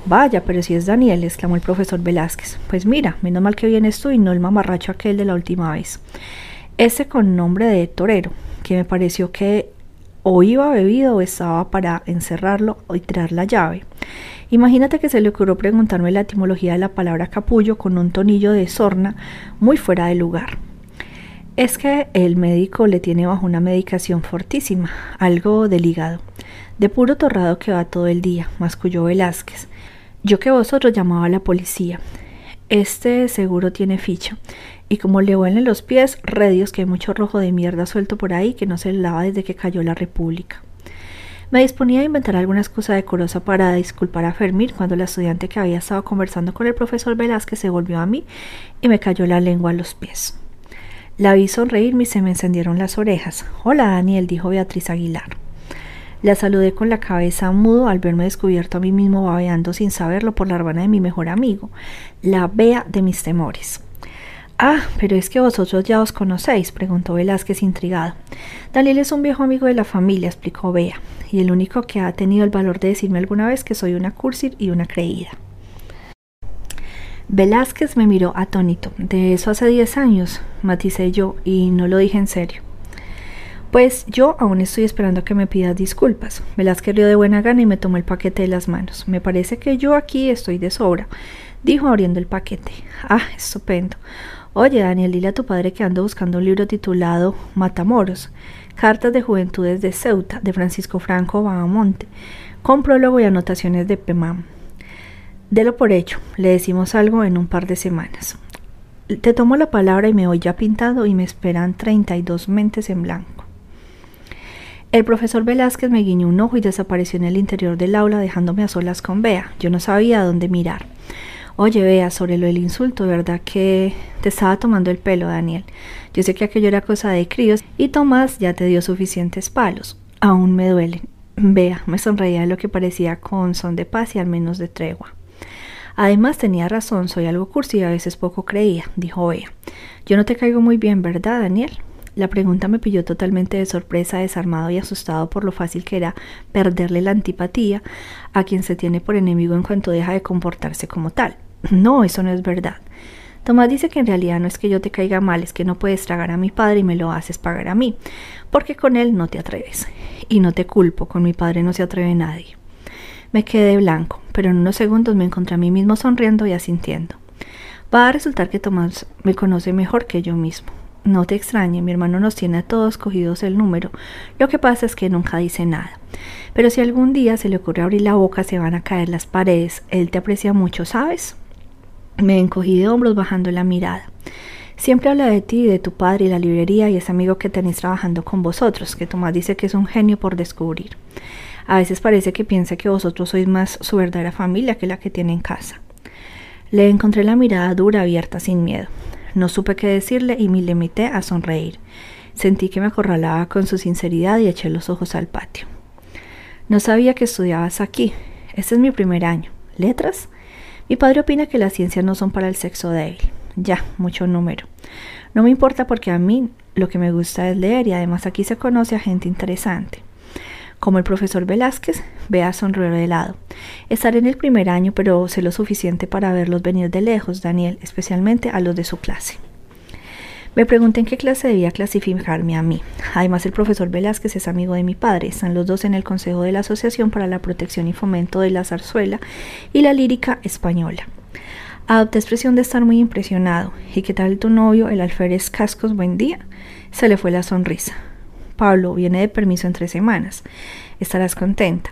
Vaya, pero si es Daniel, exclamó el profesor Velázquez. Pues mira, menos mal que vienes tú y no el mamarracho aquel de la última vez. Ese con nombre de torero, que me pareció que o iba bebido o estaba para encerrarlo y tirar la llave. Imagínate que se le ocurrió preguntarme la etimología de la palabra capullo con un tonillo de sorna muy fuera de lugar. Es que el médico le tiene bajo una medicación fortísima, algo del hígado, de puro torrado que va todo el día, masculló Velázquez. Yo que vosotros llamaba a la policía. Este seguro tiene ficha. Y como le huelen los pies, redios que hay mucho rojo de mierda suelto por ahí que no se lava desde que cayó la República. Me disponía a inventar alguna excusa decorosa para disculpar a Fermín cuando la estudiante que había estado conversando con el profesor Velázquez se volvió a mí y me cayó la lengua a los pies. La vi sonreírme y se me encendieron las orejas. Hola, Daniel, dijo Beatriz Aguilar. La saludé con la cabeza mudo al verme descubierto a mí mismo babeando sin saberlo por la hermana de mi mejor amigo, la Bea de mis temores. Ah, pero es que vosotros ya os conocéis, preguntó Velázquez intrigado. Daniel es un viejo amigo de la familia, explicó Bea, y el único que ha tenido el valor de decirme alguna vez que soy una cursir y una creída. Velázquez me miró atónito. De eso hace diez años, maticé yo, y no lo dije en serio. Pues yo aún estoy esperando que me pidas disculpas. Velázquez rió de buena gana y me tomó el paquete de las manos. Me parece que yo aquí estoy de sobra, dijo abriendo el paquete. Ah, estupendo. Oye, Daniel, dile a tu padre que ando buscando un libro titulado Matamoros, Cartas de Juventudes de Ceuta, de Francisco Franco Bahamonte, con prólogo y anotaciones de Pemam. Delo por hecho, le decimos algo en un par de semanas. Te tomo la palabra y me voy ya pintado y me esperan 32 mentes en blanco. El profesor Velázquez me guiñó un ojo y desapareció en el interior del aula dejándome a solas con Bea. Yo no sabía dónde mirar. Oye, vea, sobre lo del insulto, ¿verdad que te estaba tomando el pelo, Daniel? Yo sé que aquello era cosa de críos y Tomás ya te dio suficientes palos. Aún me duelen. Vea, me sonreía de lo que parecía con son de paz y al menos de tregua. Además tenía razón, soy algo cursi y a veces poco creía, dijo Bea. Yo no te caigo muy bien, ¿verdad, Daniel? La pregunta me pilló totalmente de sorpresa, desarmado y asustado por lo fácil que era perderle la antipatía a quien se tiene por enemigo en cuanto deja de comportarse como tal. No, eso no es verdad. Tomás dice que en realidad no es que yo te caiga mal, es que no puedes tragar a mi padre y me lo haces pagar a mí, porque con él no te atreves. Y no te culpo, con mi padre no se atreve nadie. Me quedé blanco, pero en unos segundos me encontré a mí mismo sonriendo y asintiendo. Va a resultar que Tomás me conoce mejor que yo mismo. No te extrañe, mi hermano nos tiene a todos cogidos el número. Lo que pasa es que nunca dice nada. Pero si algún día se le ocurre abrir la boca, se van a caer las paredes. Él te aprecia mucho, ¿sabes? Me encogí de hombros bajando la mirada. Siempre habla de ti, de tu padre y la librería y ese amigo que tenéis trabajando con vosotros, que Tomás dice que es un genio por descubrir. A veces parece que piensa que vosotros sois más su verdadera familia que la que tiene en casa. Le encontré la mirada dura, abierta, sin miedo. No supe qué decirle y me limité a sonreír. Sentí que me acorralaba con su sinceridad y eché los ojos al patio. No sabía que estudiabas aquí. Este es mi primer año. ¿Letras? Mi padre opina que las ciencias no son para el sexo débil. Ya, mucho número. No me importa porque a mí lo que me gusta es leer y además aquí se conoce a gente interesante. Como el profesor Velázquez, vea sonreír de lado. Estaré en el primer año, pero sé lo suficiente para verlos venir de lejos, Daniel, especialmente a los de su clase. Me pregunté en qué clase debía clasificarme a mí. Además, el profesor Velázquez es amigo de mi padre. Están los dos en el Consejo de la Asociación para la Protección y Fomento de la Zarzuela y la Lírica Española. Adopté expresión de estar muy impresionado. ¿Y qué tal tu novio, el alférez Cascos? Buen día. Se le fue la sonrisa. Pablo viene de permiso en tres semanas. Estarás contenta.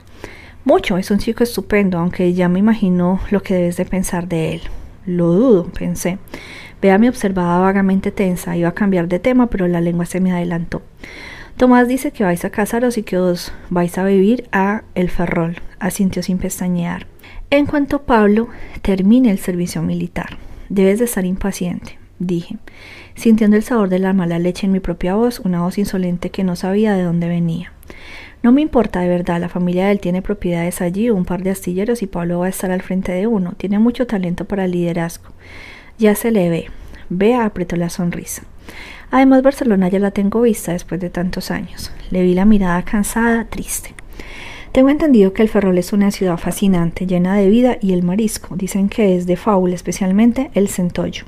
Mucho, es un chico estupendo, aunque ya me imagino lo que debes de pensar de él. Lo dudo, pensé. Bea me observaba vagamente tensa, iba a cambiar de tema, pero la lengua se me adelantó. Tomás dice que vais a casaros y que os vais a vivir a El Ferrol, asintió sin pestañear. En cuanto Pablo termine el servicio militar, debes de estar impaciente, dije, sintiendo el sabor de la mala leche en mi propia voz, una voz insolente que no sabía de dónde venía. No me importa de verdad, la familia de él tiene propiedades allí, un par de astilleros y Pablo va a estar al frente de uno. Tiene mucho talento para el liderazgo. Ya se le ve. Bea apretó la sonrisa. Además, Barcelona ya la tengo vista después de tantos años. Le vi la mirada cansada, triste. Tengo entendido que el Ferrol es una ciudad fascinante, llena de vida y el marisco. Dicen que es de fábula, especialmente el centollo.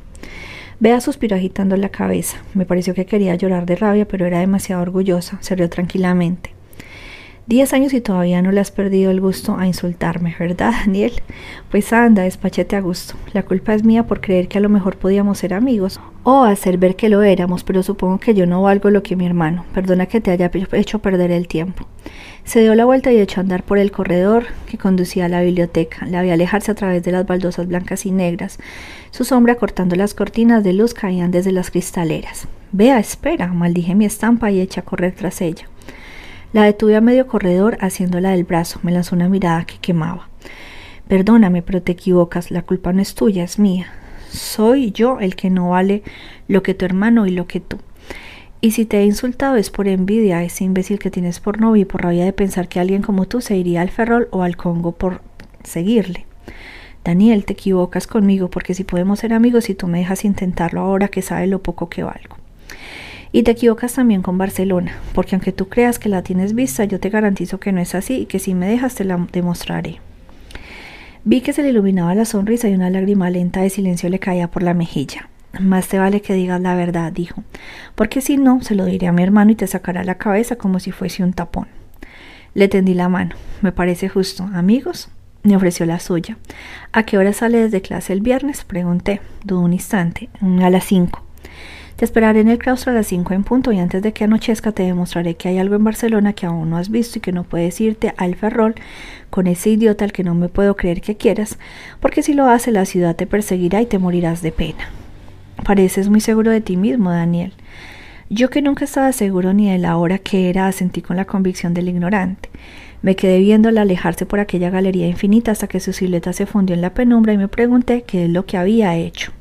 Bea suspiró agitando la cabeza. Me pareció que quería llorar de rabia, pero era demasiado orgullosa. Se rió tranquilamente. Diez años y todavía no le has perdido el gusto a insultarme, ¿verdad, Daniel? Pues anda, despachete a gusto. La culpa es mía por creer que a lo mejor podíamos ser amigos o hacer ver que lo éramos, pero supongo que yo no valgo lo que mi hermano. Perdona que te haya hecho perder el tiempo. Se dio la vuelta y echó a andar por el corredor que conducía a la biblioteca. La vi alejarse a través de las baldosas blancas y negras. Su sombra cortando las cortinas de luz caían desde las cristaleras. Vea, espera, maldije mi estampa y eché a correr tras ella. La detuve a medio corredor haciéndola del brazo. Me lanzó una mirada que quemaba. Perdóname, pero te equivocas. La culpa no es tuya, es mía. Soy yo el que no vale lo que tu hermano y lo que tú. Y si te he insultado es por envidia, ese imbécil que tienes por novio y por rabia de pensar que alguien como tú se iría al Ferrol o al Congo por seguirle. Daniel, te equivocas conmigo porque si podemos ser amigos y tú me dejas intentarlo ahora que sabe lo poco que valgo. Y te equivocas también con Barcelona, porque aunque tú creas que la tienes vista, yo te garantizo que no es así y que si me dejas te la demostraré. Vi que se le iluminaba la sonrisa y una lágrima lenta de silencio le caía por la mejilla. Más te vale que digas la verdad, dijo, porque si no, se lo diré a mi hermano y te sacará la cabeza como si fuese un tapón. Le tendí la mano. Me parece justo. Amigos, me ofreció la suya. ¿A qué hora sale desde clase el viernes? Pregunté. Dudó un instante. A las cinco. Te esperaré en el claustro a las 5 en punto y antes de que anochezca te demostraré que hay algo en Barcelona que aún no has visto y que no puedes irte al Ferrol con ese idiota al que no me puedo creer que quieras, porque si lo hace la ciudad te perseguirá y te morirás de pena. Pareces muy seguro de ti mismo, Daniel. Yo que nunca estaba seguro ni de la hora que era, asentí con la convicción del ignorante. Me quedé viéndola alejarse por aquella galería infinita hasta que su silueta se fundió en la penumbra y me pregunté qué es lo que había hecho.